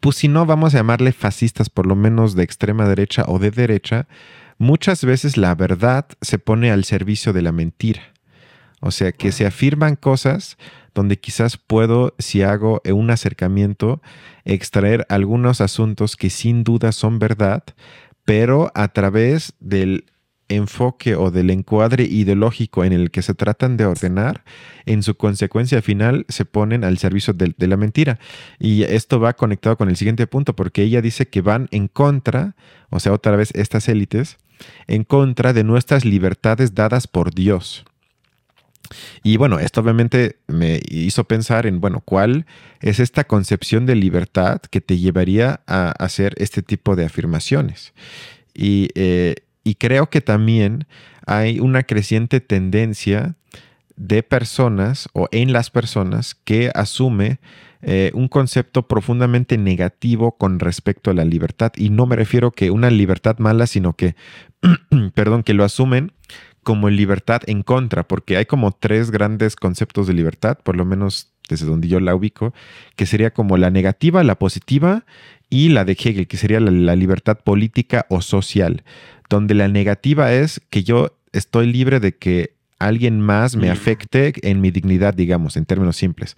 pues si no vamos a llamarle fascistas, por lo menos de extrema derecha o de derecha, muchas veces la verdad se pone al servicio de la mentira. O sea, que se afirman cosas donde quizás puedo, si hago un acercamiento, extraer algunos asuntos que sin duda son verdad, pero a través del enfoque o del encuadre ideológico en el que se tratan de ordenar, en su consecuencia final se ponen al servicio de, la mentira. Y esto va conectado con el siguiente punto, porque ella dice que van en contra, o sea, otra vez estas élites, en contra de nuestras libertades dadas por Dios. Y bueno, esto obviamente me hizo pensar en, bueno, ¿cuál es esta concepción de libertad que te llevaría a hacer este tipo de afirmaciones? Y eh, y creo que también hay una creciente tendencia de personas o en las personas que asume eh, un concepto profundamente negativo con respecto a la libertad. Y no me refiero que una libertad mala, sino que, [CLEARS THROAT] perdón, que lo asumen como libertad en contra, porque hay como tres grandes conceptos de libertad, por lo menos desde donde yo la ubico, que sería como la negativa, la positiva y la de Hegel, que sería la libertad política o social donde la negativa es que yo estoy libre de que alguien más me mm. afecte en mi dignidad, digamos, en términos simples.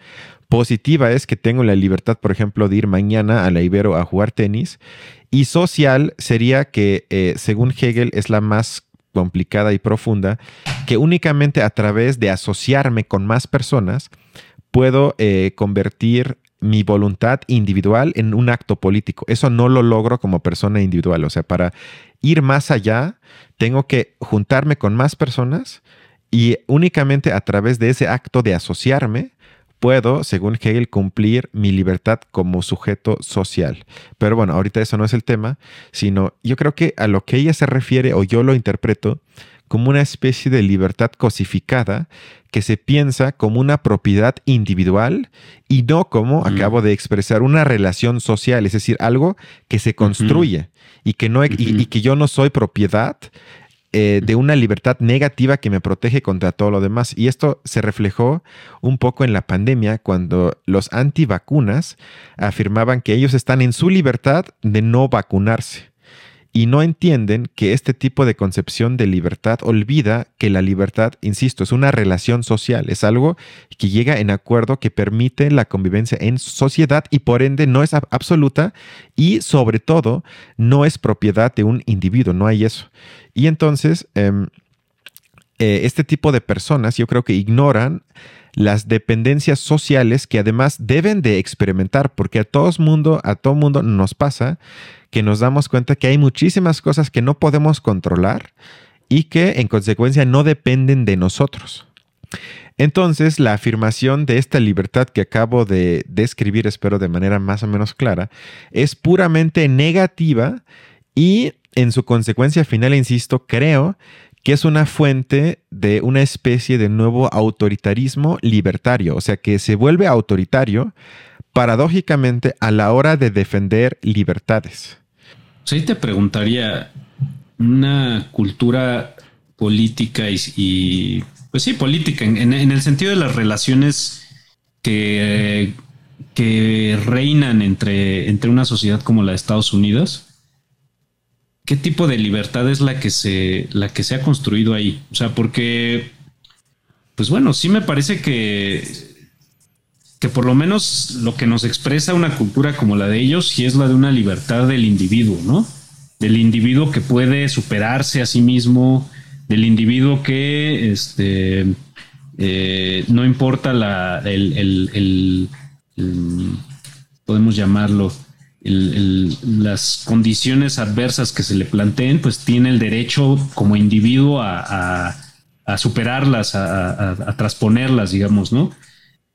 Positiva es que tengo la libertad, por ejemplo, de ir mañana a la Ibero a jugar tenis. Y social sería que, eh, según Hegel, es la más complicada y profunda, que únicamente a través de asociarme con más personas puedo eh, convertir mi voluntad individual en un acto político. Eso no lo logro como persona individual. O sea, para ir más allá, tengo que juntarme con más personas y únicamente a través de ese acto de asociarme puedo, según Hegel, cumplir mi libertad como sujeto social. Pero bueno, ahorita eso no es el tema, sino yo creo que a lo que ella se refiere, o yo lo interpreto, como una especie de libertad cosificada que se piensa como una propiedad individual y no como, acabo de expresar, una relación social, es decir, algo que se construye y, que no, y, que yo no soy propiedad eh, de una libertad negativa que me protege contra todo lo demás. Y esto se reflejó un poco en la pandemia cuando los antivacunas afirmaban que ellos están en su libertad de no vacunarse y no entienden que este tipo de concepción de libertad olvida que la libertad, insisto, es una relación social, es algo que llega en acuerdo que permite la convivencia en sociedad y por ende no es absoluta y sobre todo no es propiedad de un individuo, no hay eso. Y entonces, em, eh, este tipo de personas yo creo que ignoran las dependencias sociales que además deben de experimentar, porque a todo mundo, a todo mundo nos pasa que nos damos cuenta que hay muchísimas cosas que no podemos controlar y que en consecuencia no dependen de nosotros. Entonces, la afirmación de esta libertad que acabo de describir, espero de manera más o menos clara, es puramente negativa y en su consecuencia final, insisto, creo que es una fuente de una especie de nuevo autoritarismo libertario, o sea, que se vuelve autoritario paradójicamente a la hora de defender libertades. Sí, te preguntaría, una cultura política y, pues sí, política, en, el sentido de las relaciones que, que reinan entre, entre una sociedad como la de Estados Unidos, ¿qué tipo de libertad es la que se, la que se ha construido ahí? O sea, porque, pues bueno, sí me parece que que por lo menos lo que nos expresa una cultura como la de ellos, sí es la de una libertad del individuo, ¿no? Del individuo que puede superarse a sí mismo, del individuo que este, eh, no importa la, el, podemos llamarlo, las condiciones adversas que se le planteen, pues tiene el derecho como individuo a, superarlas, a, a, transponerlas, digamos, ¿no?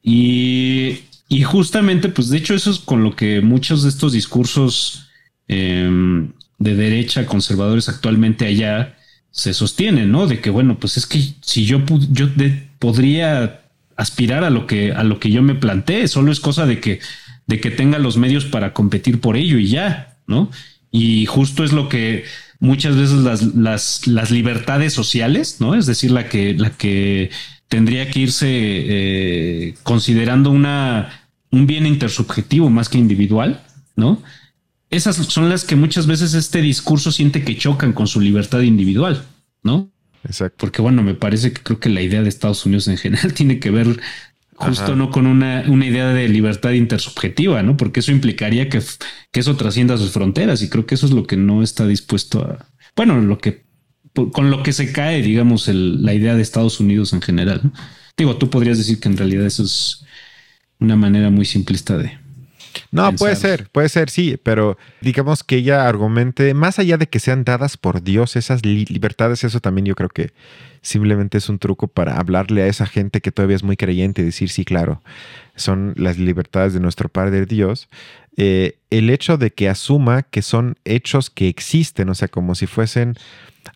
Y, justamente, pues de hecho eso es con lo que muchos de estos discursos em, de derecha conservadores actualmente allá se sostienen, ¿no? De que, bueno, pues es que si yo, yo podría aspirar a lo que a lo que yo me planteé, solo es cosa de que de que tenga los medios para competir por ello y ya, ¿no? Y justo es lo que muchas veces las, las, las libertades sociales, ¿no? Es decir, la que, la que tendría que irse eh, considerando una, un bien intersubjetivo más que individual, ¿no? Esas son las que muchas veces este discurso siente que chocan con su libertad individual, ¿no? Exacto. Porque bueno, me parece que creo que la idea de Estados Unidos en general [LAUGHS] tiene que ver justo no con una, una, idea de libertad intersubjetiva, ¿no? Porque eso implicaría que, que eso trascienda sus fronteras y creo que eso es lo que no está dispuesto a, bueno, lo que con lo que se cae, digamos, la idea de Estados Unidos en general. Digo, tú podrías decir que en realidad eso es una manera muy simplista de... No, puede ser, puede ser, sí, pero digamos que ella argumente, más allá de que sean dadas por Dios esas libertades, eso también yo creo que simplemente es un truco para hablarle a esa gente que todavía es muy creyente y decir, sí, claro, son las libertades de nuestro Padre Dios. Eh, el hecho de que asuma que son hechos que existen, o sea, como si fuesen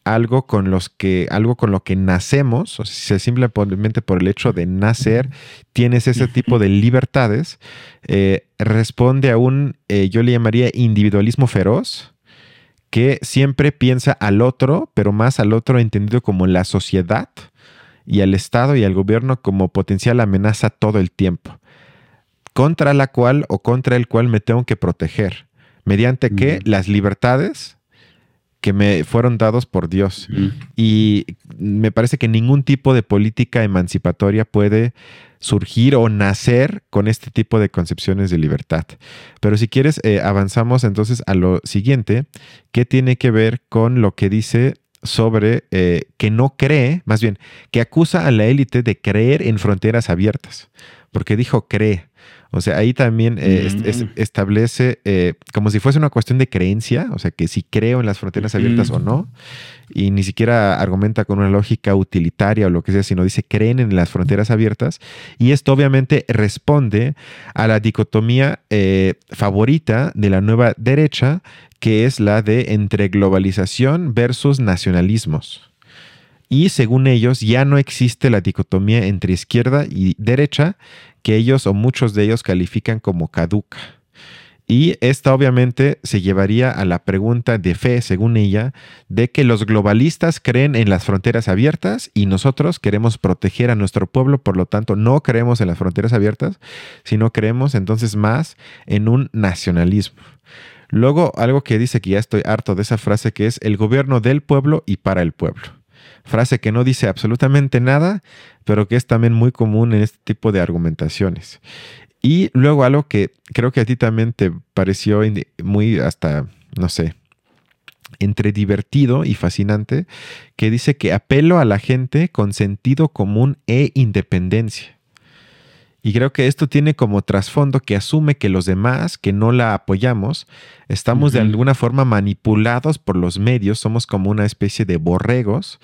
algo con los que algo con lo que nacemos, o sea, simplemente por el hecho de nacer tienes ese tipo de libertades, eh, responde a un, eh, yo le llamaría individualismo feroz, que siempre piensa al otro, pero más al otro entendido como la sociedad y al Estado y al gobierno como potencial amenaza todo el tiempo, contra la cual o contra el cual me tengo que proteger, mediante que las libertades que me fueron dados por Dios. Y me parece que ningún tipo de política emancipatoria puede surgir o nacer con este tipo de concepciones de libertad. Pero si quieres, eh, avanzamos entonces a lo siguiente, que tiene que ver con lo que dice sobre eh, que no cree, más bien, que acusa a la élite de creer en fronteras abiertas. Porque dijo cree. O sea, ahí también eh, mm. establece eh, como si fuese una cuestión de creencia, o sea, que si creo en las fronteras abiertas o no, y ni siquiera argumenta con una lógica utilitaria o lo que sea, sino dice creen en las fronteras abiertas. Y esto obviamente responde a la dicotomía eh, favorita de la nueva derecha, que es la de entre globalización versus nacionalismos. Y según ellos, ya no existe la dicotomía entre izquierda y derecha, que ellos o muchos de ellos califican como caduca. Y esta obviamente se llevaría a la pregunta de fe, según ella, de que los globalistas creen en las fronteras abiertas y nosotros queremos proteger a nuestro pueblo, por lo tanto no creemos en las fronteras abiertas, sino creemos entonces más en un nacionalismo. Luego, algo que dice que ya estoy harto de esa frase que es el gobierno del pueblo y para el pueblo. Frase que no dice absolutamente nada, pero que es también muy común en este tipo de argumentaciones. Y luego algo que creo que a ti también te pareció muy hasta, no sé, entre divertido y fascinante, que dice que apelo a la gente con sentido común e independencia. Y creo que esto tiene como trasfondo que asume que los demás, que no la apoyamos, estamos de alguna forma manipulados por los medios, somos como una especie de borregos,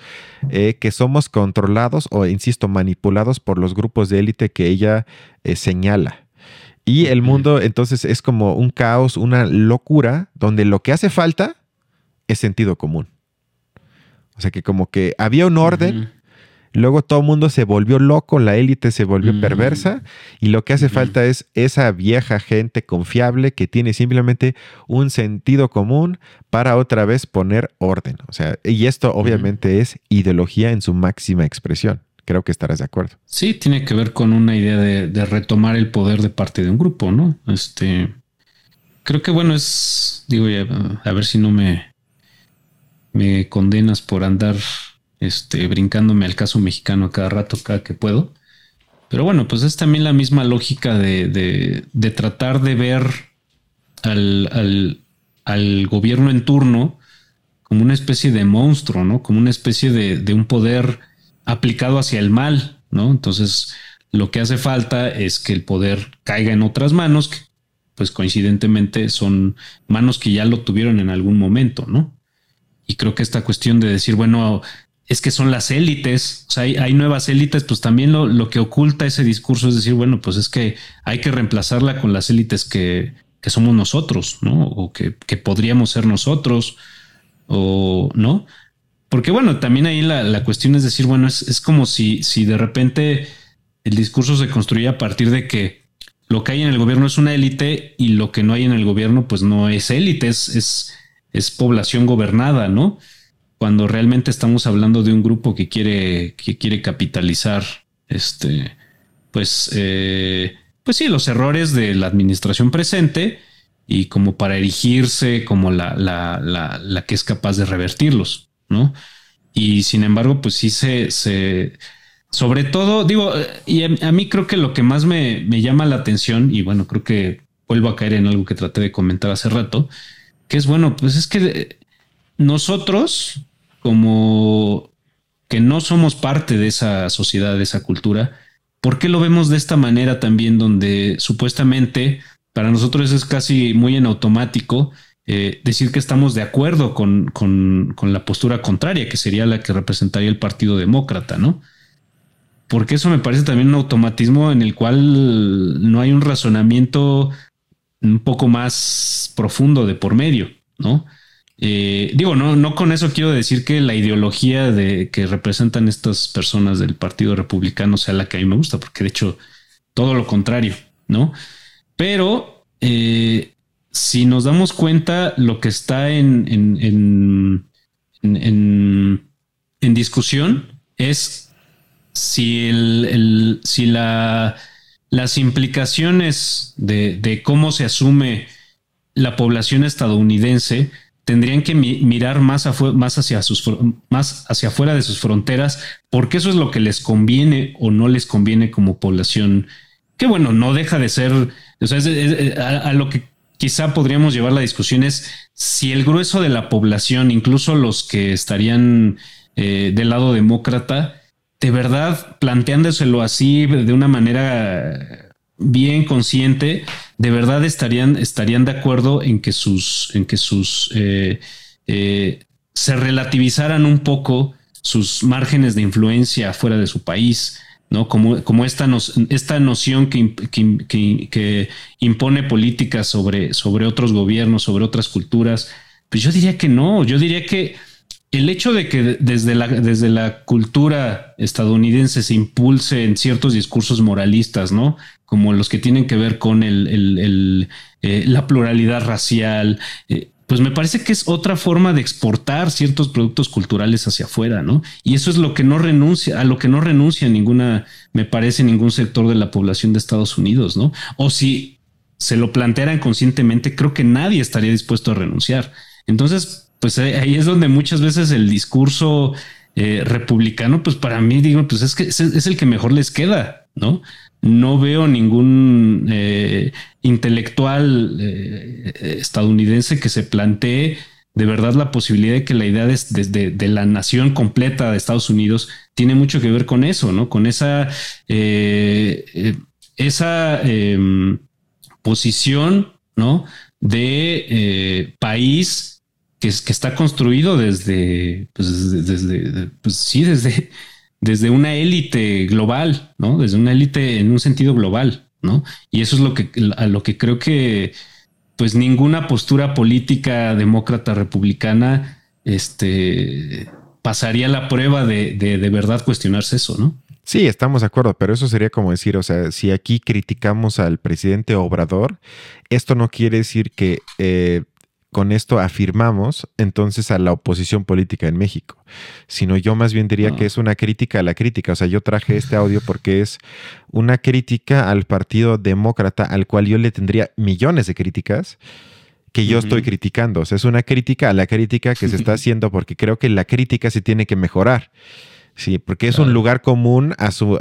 eh, que somos controlados o, insisto, manipulados por los grupos de élite que ella eh, señala. Y el mundo entonces es como un caos, una locura, donde lo que hace falta es sentido común. O sea que como que había un orden, Luego todo el mundo se volvió loco, la élite se volvió mm. perversa y lo que hace falta es esa vieja gente confiable que tiene simplemente un sentido común para otra vez poner orden. O sea, y esto obviamente es ideología en su máxima expresión. Creo que estarás de acuerdo. Sí, tiene que ver con una idea de, retomar el poder de parte de un grupo, ¿no? Este, creo que bueno es, digo, a ver si no me, me condenas por andar este, brincándome al caso mexicano cada rato, cada que puedo. Pero bueno, pues es también la misma lógica de, de, tratar de ver al, al, gobierno en turno como una especie de monstruo, ¿no? Como una especie de, de un poder aplicado hacia el mal, ¿no? Entonces, lo que hace falta es que el poder caiga en otras manos, que pues coincidentemente son manos que ya lo tuvieron en algún momento, ¿no? Y creo que esta cuestión de decir, bueno, es que son las élites, o sea, hay, nuevas élites, pues también lo, que oculta ese discurso es decir, bueno, pues es que hay que reemplazarla con las élites que, que somos nosotros, ¿no? O que, podríamos ser nosotros, o no. Porque bueno, también ahí la, cuestión es decir, bueno, es, como si, si de repente el discurso se construye a partir de que lo que hay en el gobierno es una élite y lo que no hay en el gobierno pues no es élite, es, es, es población gobernada, ¿no? Cuando realmente estamos hablando de un grupo que quiere, que quiere capitalizar este, pues, eh, pues sí, los errores de la administración presente y como para erigirse como la, la, la, que es capaz de revertirlos, ¿no? Y sin embargo, pues sí se, se sobre todo, digo, y a, mí creo que lo que más me, me, llama la atención, y bueno, creo que vuelvo a caer en algo que traté de comentar hace rato, que es bueno, pues es que nosotros, como que no somos parte de esa sociedad, de esa cultura, ¿por qué lo vemos de esta manera también donde supuestamente para nosotros es casi muy en automático eh, decir que estamos de acuerdo con, con, la postura contraria, que sería la que representaría el Partido Demócrata, ¿no? Porque eso me parece también un automatismo en el cual no hay un razonamiento un poco más profundo de por medio, ¿no? Eh, digo, no, no con eso quiero decir que la ideología de que representan estas personas del Partido Republicano sea la que a mí me gusta, porque de hecho todo lo contrario, ¿no? Pero eh, si nos damos cuenta, lo que está en, en, en, en discusión es si, el, si la, las implicaciones de, de cómo se asume la población estadounidense tendrían que mirar más, más, hacia sus, más hacia afuera de sus fronteras, porque eso es lo que les conviene o no les conviene como población, que bueno, no deja de ser, o sea, a, lo que quizá podríamos llevar la discusión es si el grueso de la población, incluso los que estarían eh, del lado demócrata, de verdad planteándoselo así de una manera bien consciente, de verdad estarían, estarían de acuerdo en que sus, en que sus eh, eh, se relativizaran un poco sus márgenes de influencia fuera de su país, ¿no? Como, como esta, esta noción que, que, impone políticas sobre, sobre otros gobiernos, sobre otras culturas. Pues yo diría que no, yo diría que el hecho de que desde la, desde la cultura estadounidense se impulse en ciertos discursos moralistas, ¿no? Como los que tienen que ver con el, eh, la pluralidad racial, eh, pues me parece que es otra forma de exportar ciertos productos culturales hacia afuera, ¿no? Y eso es lo que no renuncia, a lo que no renuncia ninguna, me parece, ningún sector de la población de Estados Unidos, ¿no? O si se lo plantearan conscientemente, creo que nadie estaría dispuesto a renunciar. Entonces, pues ahí es donde muchas veces el discurso eh, republicano, pues para mí digo, pues es que es el que mejor les queda, ¿no? No veo ningún eh, intelectual eh, estadounidense que se plantee de verdad la posibilidad de que la idea de, la nación completa de Estados Unidos tiene mucho que ver con eso, ¿no? Con esa, eh, esa em, posición, ¿no? De país que, que, está construido desde, pues, desde, pues sí, desde, desde una élite global, ¿no? Desde una élite en un sentido global, ¿no? Y eso es lo que, a lo que creo que, pues ninguna postura política demócrata republicana, este, pasaría la prueba de, de, verdad cuestionarse eso, ¿no? Sí, estamos de acuerdo, pero eso sería como decir, o sea, si aquí criticamos al presidente Obrador, esto no quiere decir que eh, con esto afirmamos entonces a la oposición política en México, sino yo más bien diría que es una crítica a la crítica. O sea, yo traje este audio porque es una crítica al Partido Demócrata al cual yo le tendría millones de críticas que yo estoy criticando. O sea, es una crítica a la crítica que se está [LAUGHS] haciendo porque creo que la crítica se tiene que mejorar. Sí, porque es un lugar común a su,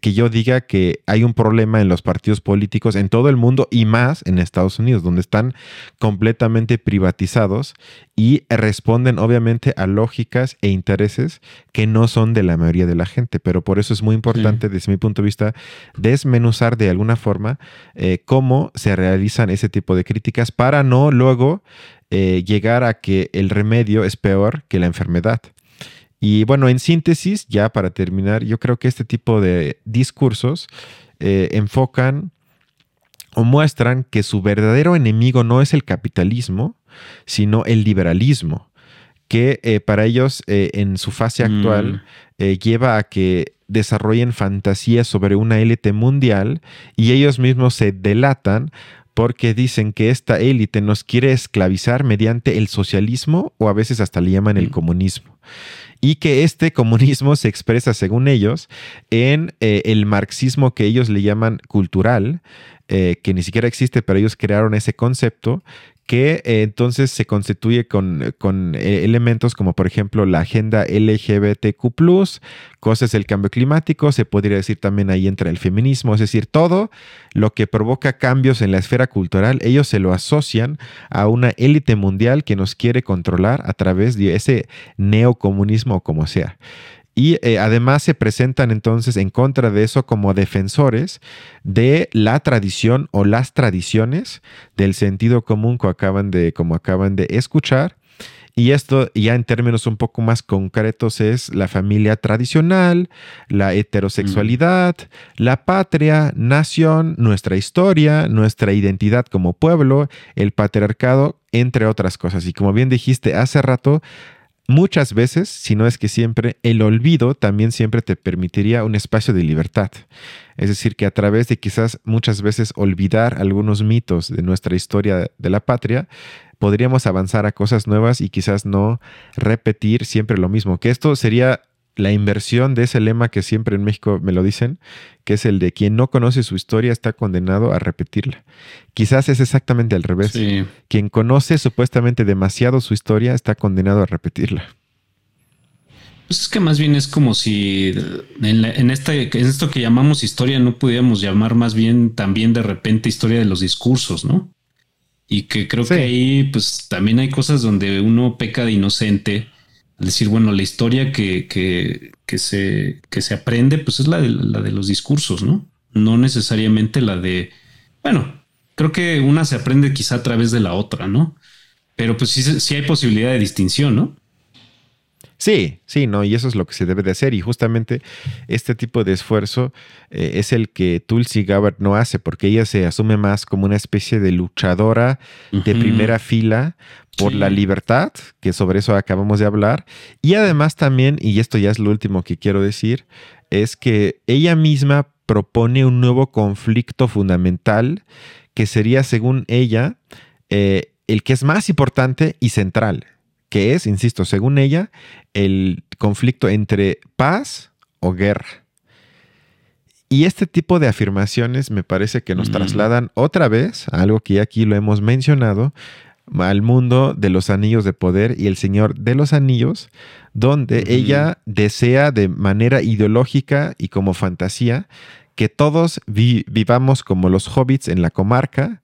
que yo diga que hay un problema en los partidos políticos en todo el mundo y más en Estados Unidos, donde están completamente privatizados y responden obviamente a lógicas e intereses que no son de la mayoría de la gente. Pero por eso es muy importante, desde mi punto de vista, desmenuzar de alguna forma eh, cómo se realizan ese tipo de críticas para no luego eh, llegar a que el remedio es peor que la enfermedad. Y bueno, en síntesis, ya para terminar, yo creo que este tipo de discursos eh, enfocan o muestran que su verdadero enemigo no es el capitalismo, sino el liberalismo, que eh, para ellos eh, en su fase mm. actual lleva a que desarrollen fantasías sobre una élite mundial y ellos mismos se delatan porque dicen que esta élite nos quiere esclavizar mediante el socialismo o a veces hasta le llaman el mm. comunismo y que este comunismo se expresa, según ellos, en eh, el marxismo que ellos le llaman cultural, eh, que ni siquiera existe, pero ellos crearon ese concepto que eh, entonces se constituye con, con eh, elementos como por ejemplo la agenda LGBTQ, cosas del cambio climático, se podría decir también ahí entra el feminismo, es decir, todo lo que provoca cambios en la esfera cultural, ellos se lo asocian a una élite mundial que nos quiere controlar a través de ese neocomunismo como sea y eh, además se presentan entonces en contra de eso como defensores de la tradición o las tradiciones del sentido común que acaban de, como acaban de escuchar. Y esto ya en términos un poco más concretos es la familia tradicional, la heterosexualidad, la patria, nación, nuestra historia, nuestra identidad como pueblo, el patriarcado, entre otras cosas. Y como bien dijiste hace rato, Muchas veces, si no es que siempre, el olvido también siempre te permitiría un espacio de libertad. Es decir, que a través de quizás muchas veces olvidar algunos mitos de nuestra historia de la patria, podríamos avanzar a cosas nuevas y quizás no repetir siempre lo mismo. Que esto sería la inversión de ese lema que siempre en México me lo dicen, que es el de quien no conoce su historia está condenado a repetirla. Quizás es exactamente al revés. Quien conoce supuestamente demasiado su historia está condenado a repetirla. Pues es que más bien es como si en, este, en esto que llamamos historia no pudiéramos llamar más bien también de repente historia de los discursos, ¿no? Y que creo que ahí pues también hay cosas donde uno peca de inocente decir, bueno, la historia que, que, que, se, que se aprende, pues es la de, la de los discursos, ¿no? No necesariamente la de, bueno, creo que una se aprende quizá a través de la otra, ¿no? Pero pues sí, sí hay posibilidad de distinción, ¿no? Sí, sí, no, y eso es lo que se debe de hacer. Y justamente este tipo de esfuerzo eh, es el que Tulsi Gabbard no hace, porque ella se asume más como una especie de luchadora de primera fila por la libertad, que sobre eso acabamos de hablar. Y además también, y esto ya es lo último que quiero decir, es que ella misma propone un nuevo conflicto fundamental que sería, según ella, eh, el que es más importante y central, que es, insisto, según ella, el conflicto entre paz o guerra. Y este tipo de afirmaciones me parece que nos mm. trasladan otra vez a algo que aquí lo hemos mencionado, al mundo de los anillos de poder y el Señor de los Anillos, donde ella desea de manera ideológica y como fantasía que todos vivamos como los hobbits en la comarca,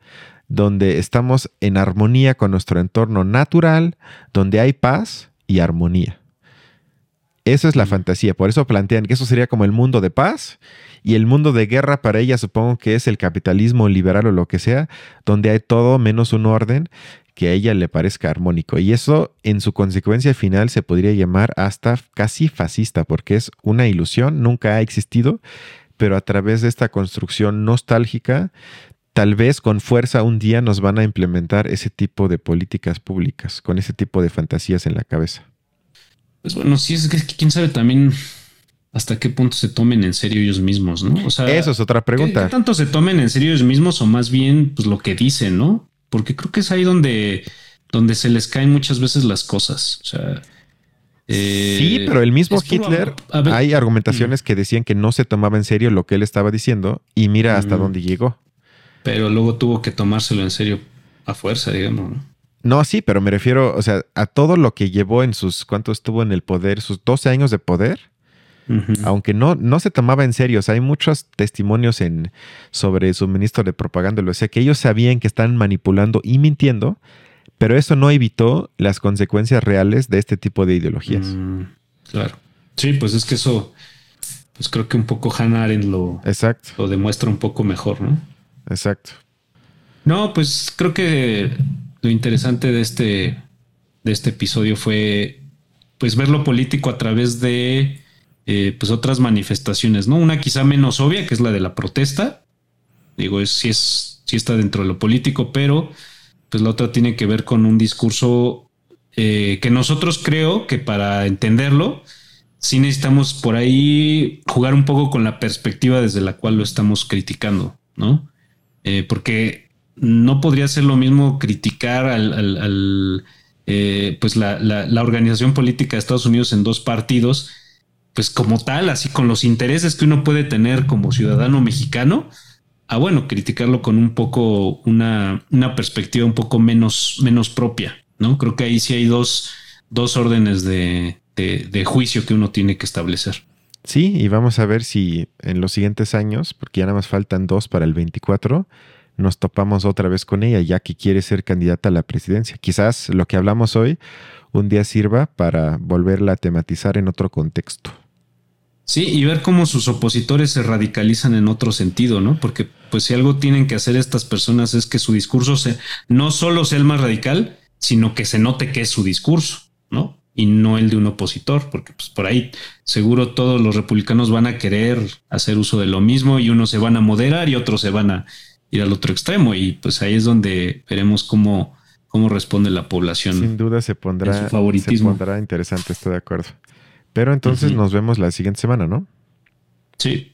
donde estamos en armonía con nuestro entorno natural, donde hay paz y armonía. Eso es la fantasía, por eso plantean que eso sería como el mundo de paz y el mundo de guerra para ella supongo que es el capitalismo liberal o lo que sea, donde hay todo menos un orden que a ella le parezca armónico. Y eso en su consecuencia final se podría llamar hasta casi fascista, porque es una ilusión, nunca ha existido, pero a través de esta construcción nostálgica, tal vez con fuerza un día nos van a implementar ese tipo de políticas públicas, con ese tipo de fantasías en la cabeza. Pues bueno, sí, es que quién sabe también hasta qué punto se tomen en serio ellos mismos, ¿no? O sea, eso es otra pregunta. ¿qué, tanto se tomen en serio ellos mismos o más bien pues lo que dicen, ¿no? Porque creo que es ahí donde, donde se les caen muchas veces las cosas. O sea, sí, eh, pero el mismo Hitler, hay argumentaciones que decían que no se tomaba en serio lo que él estaba diciendo y mira hasta dónde llegó. Pero luego tuvo que tomárselo en serio a fuerza, digamos. ¿no? sí, pero me refiero, o sea, a todo lo que llevó en sus, ¿cuánto estuvo en el poder? Sus 12 años de poder. Aunque no, no se tomaba en serio, o sea, hay muchos testimonios en, sobre su ministro de propaganda, o sea, que ellos sabían que están manipulando y mintiendo, pero eso no evitó las consecuencias reales de este tipo de ideologías. Mm, claro. Sí, pues es que eso, pues creo que un poco Hannah Arendt lo, Exacto. lo demuestra un poco mejor, ¿no? Exacto. No, pues creo que lo interesante de este, de este episodio fue pues ver lo político a través de eh, pues otras manifestaciones, ¿no? Una quizá menos obvia, que es la de la protesta. Digo, es, si es, si está dentro de lo político, pero pues la otra tiene que ver con un discurso eh, que nosotros creo que para entenderlo, sí necesitamos por ahí jugar un poco con la perspectiva desde la cual lo estamos criticando, ¿no? Eh, porque no podría ser lo mismo criticar al, eh, pues la, la, organización política de Estados Unidos en dos partidos, pues como tal, así con los intereses que uno puede tener como ciudadano mexicano, a bueno, criticarlo con un poco, una, una perspectiva un poco menos, menos propia, ¿no? Creo que ahí sí hay dos, dos órdenes de, de, juicio que uno tiene que establecer. Sí, y vamos a ver si en los siguientes años, porque ya nada más faltan dos para el 24, nos topamos otra vez con ella, ya que quiere ser candidata a la presidencia. Quizás lo que hablamos hoy un día sirva para volverla a tematizar en otro contexto. Sí, y ver cómo sus opositores se radicalizan en otro sentido, ¿no? Porque pues si algo tienen que hacer estas personas es que su discurso se, no solo sea el más radical, sino que se note que es su discurso, ¿no? Y no el de un opositor, porque pues por ahí seguro todos los republicanos van a querer hacer uso de lo mismo y unos se van a moderar y otros se van a ir al otro extremo y pues ahí es donde veremos cómo, cómo responde la población. Sin duda se pondrá, se pondrá interesante, estoy de acuerdo. Pero entonces nos vemos la siguiente semana, ¿no? Sí.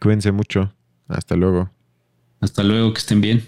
Cuídense mucho. Hasta luego. Hasta luego, que estén bien.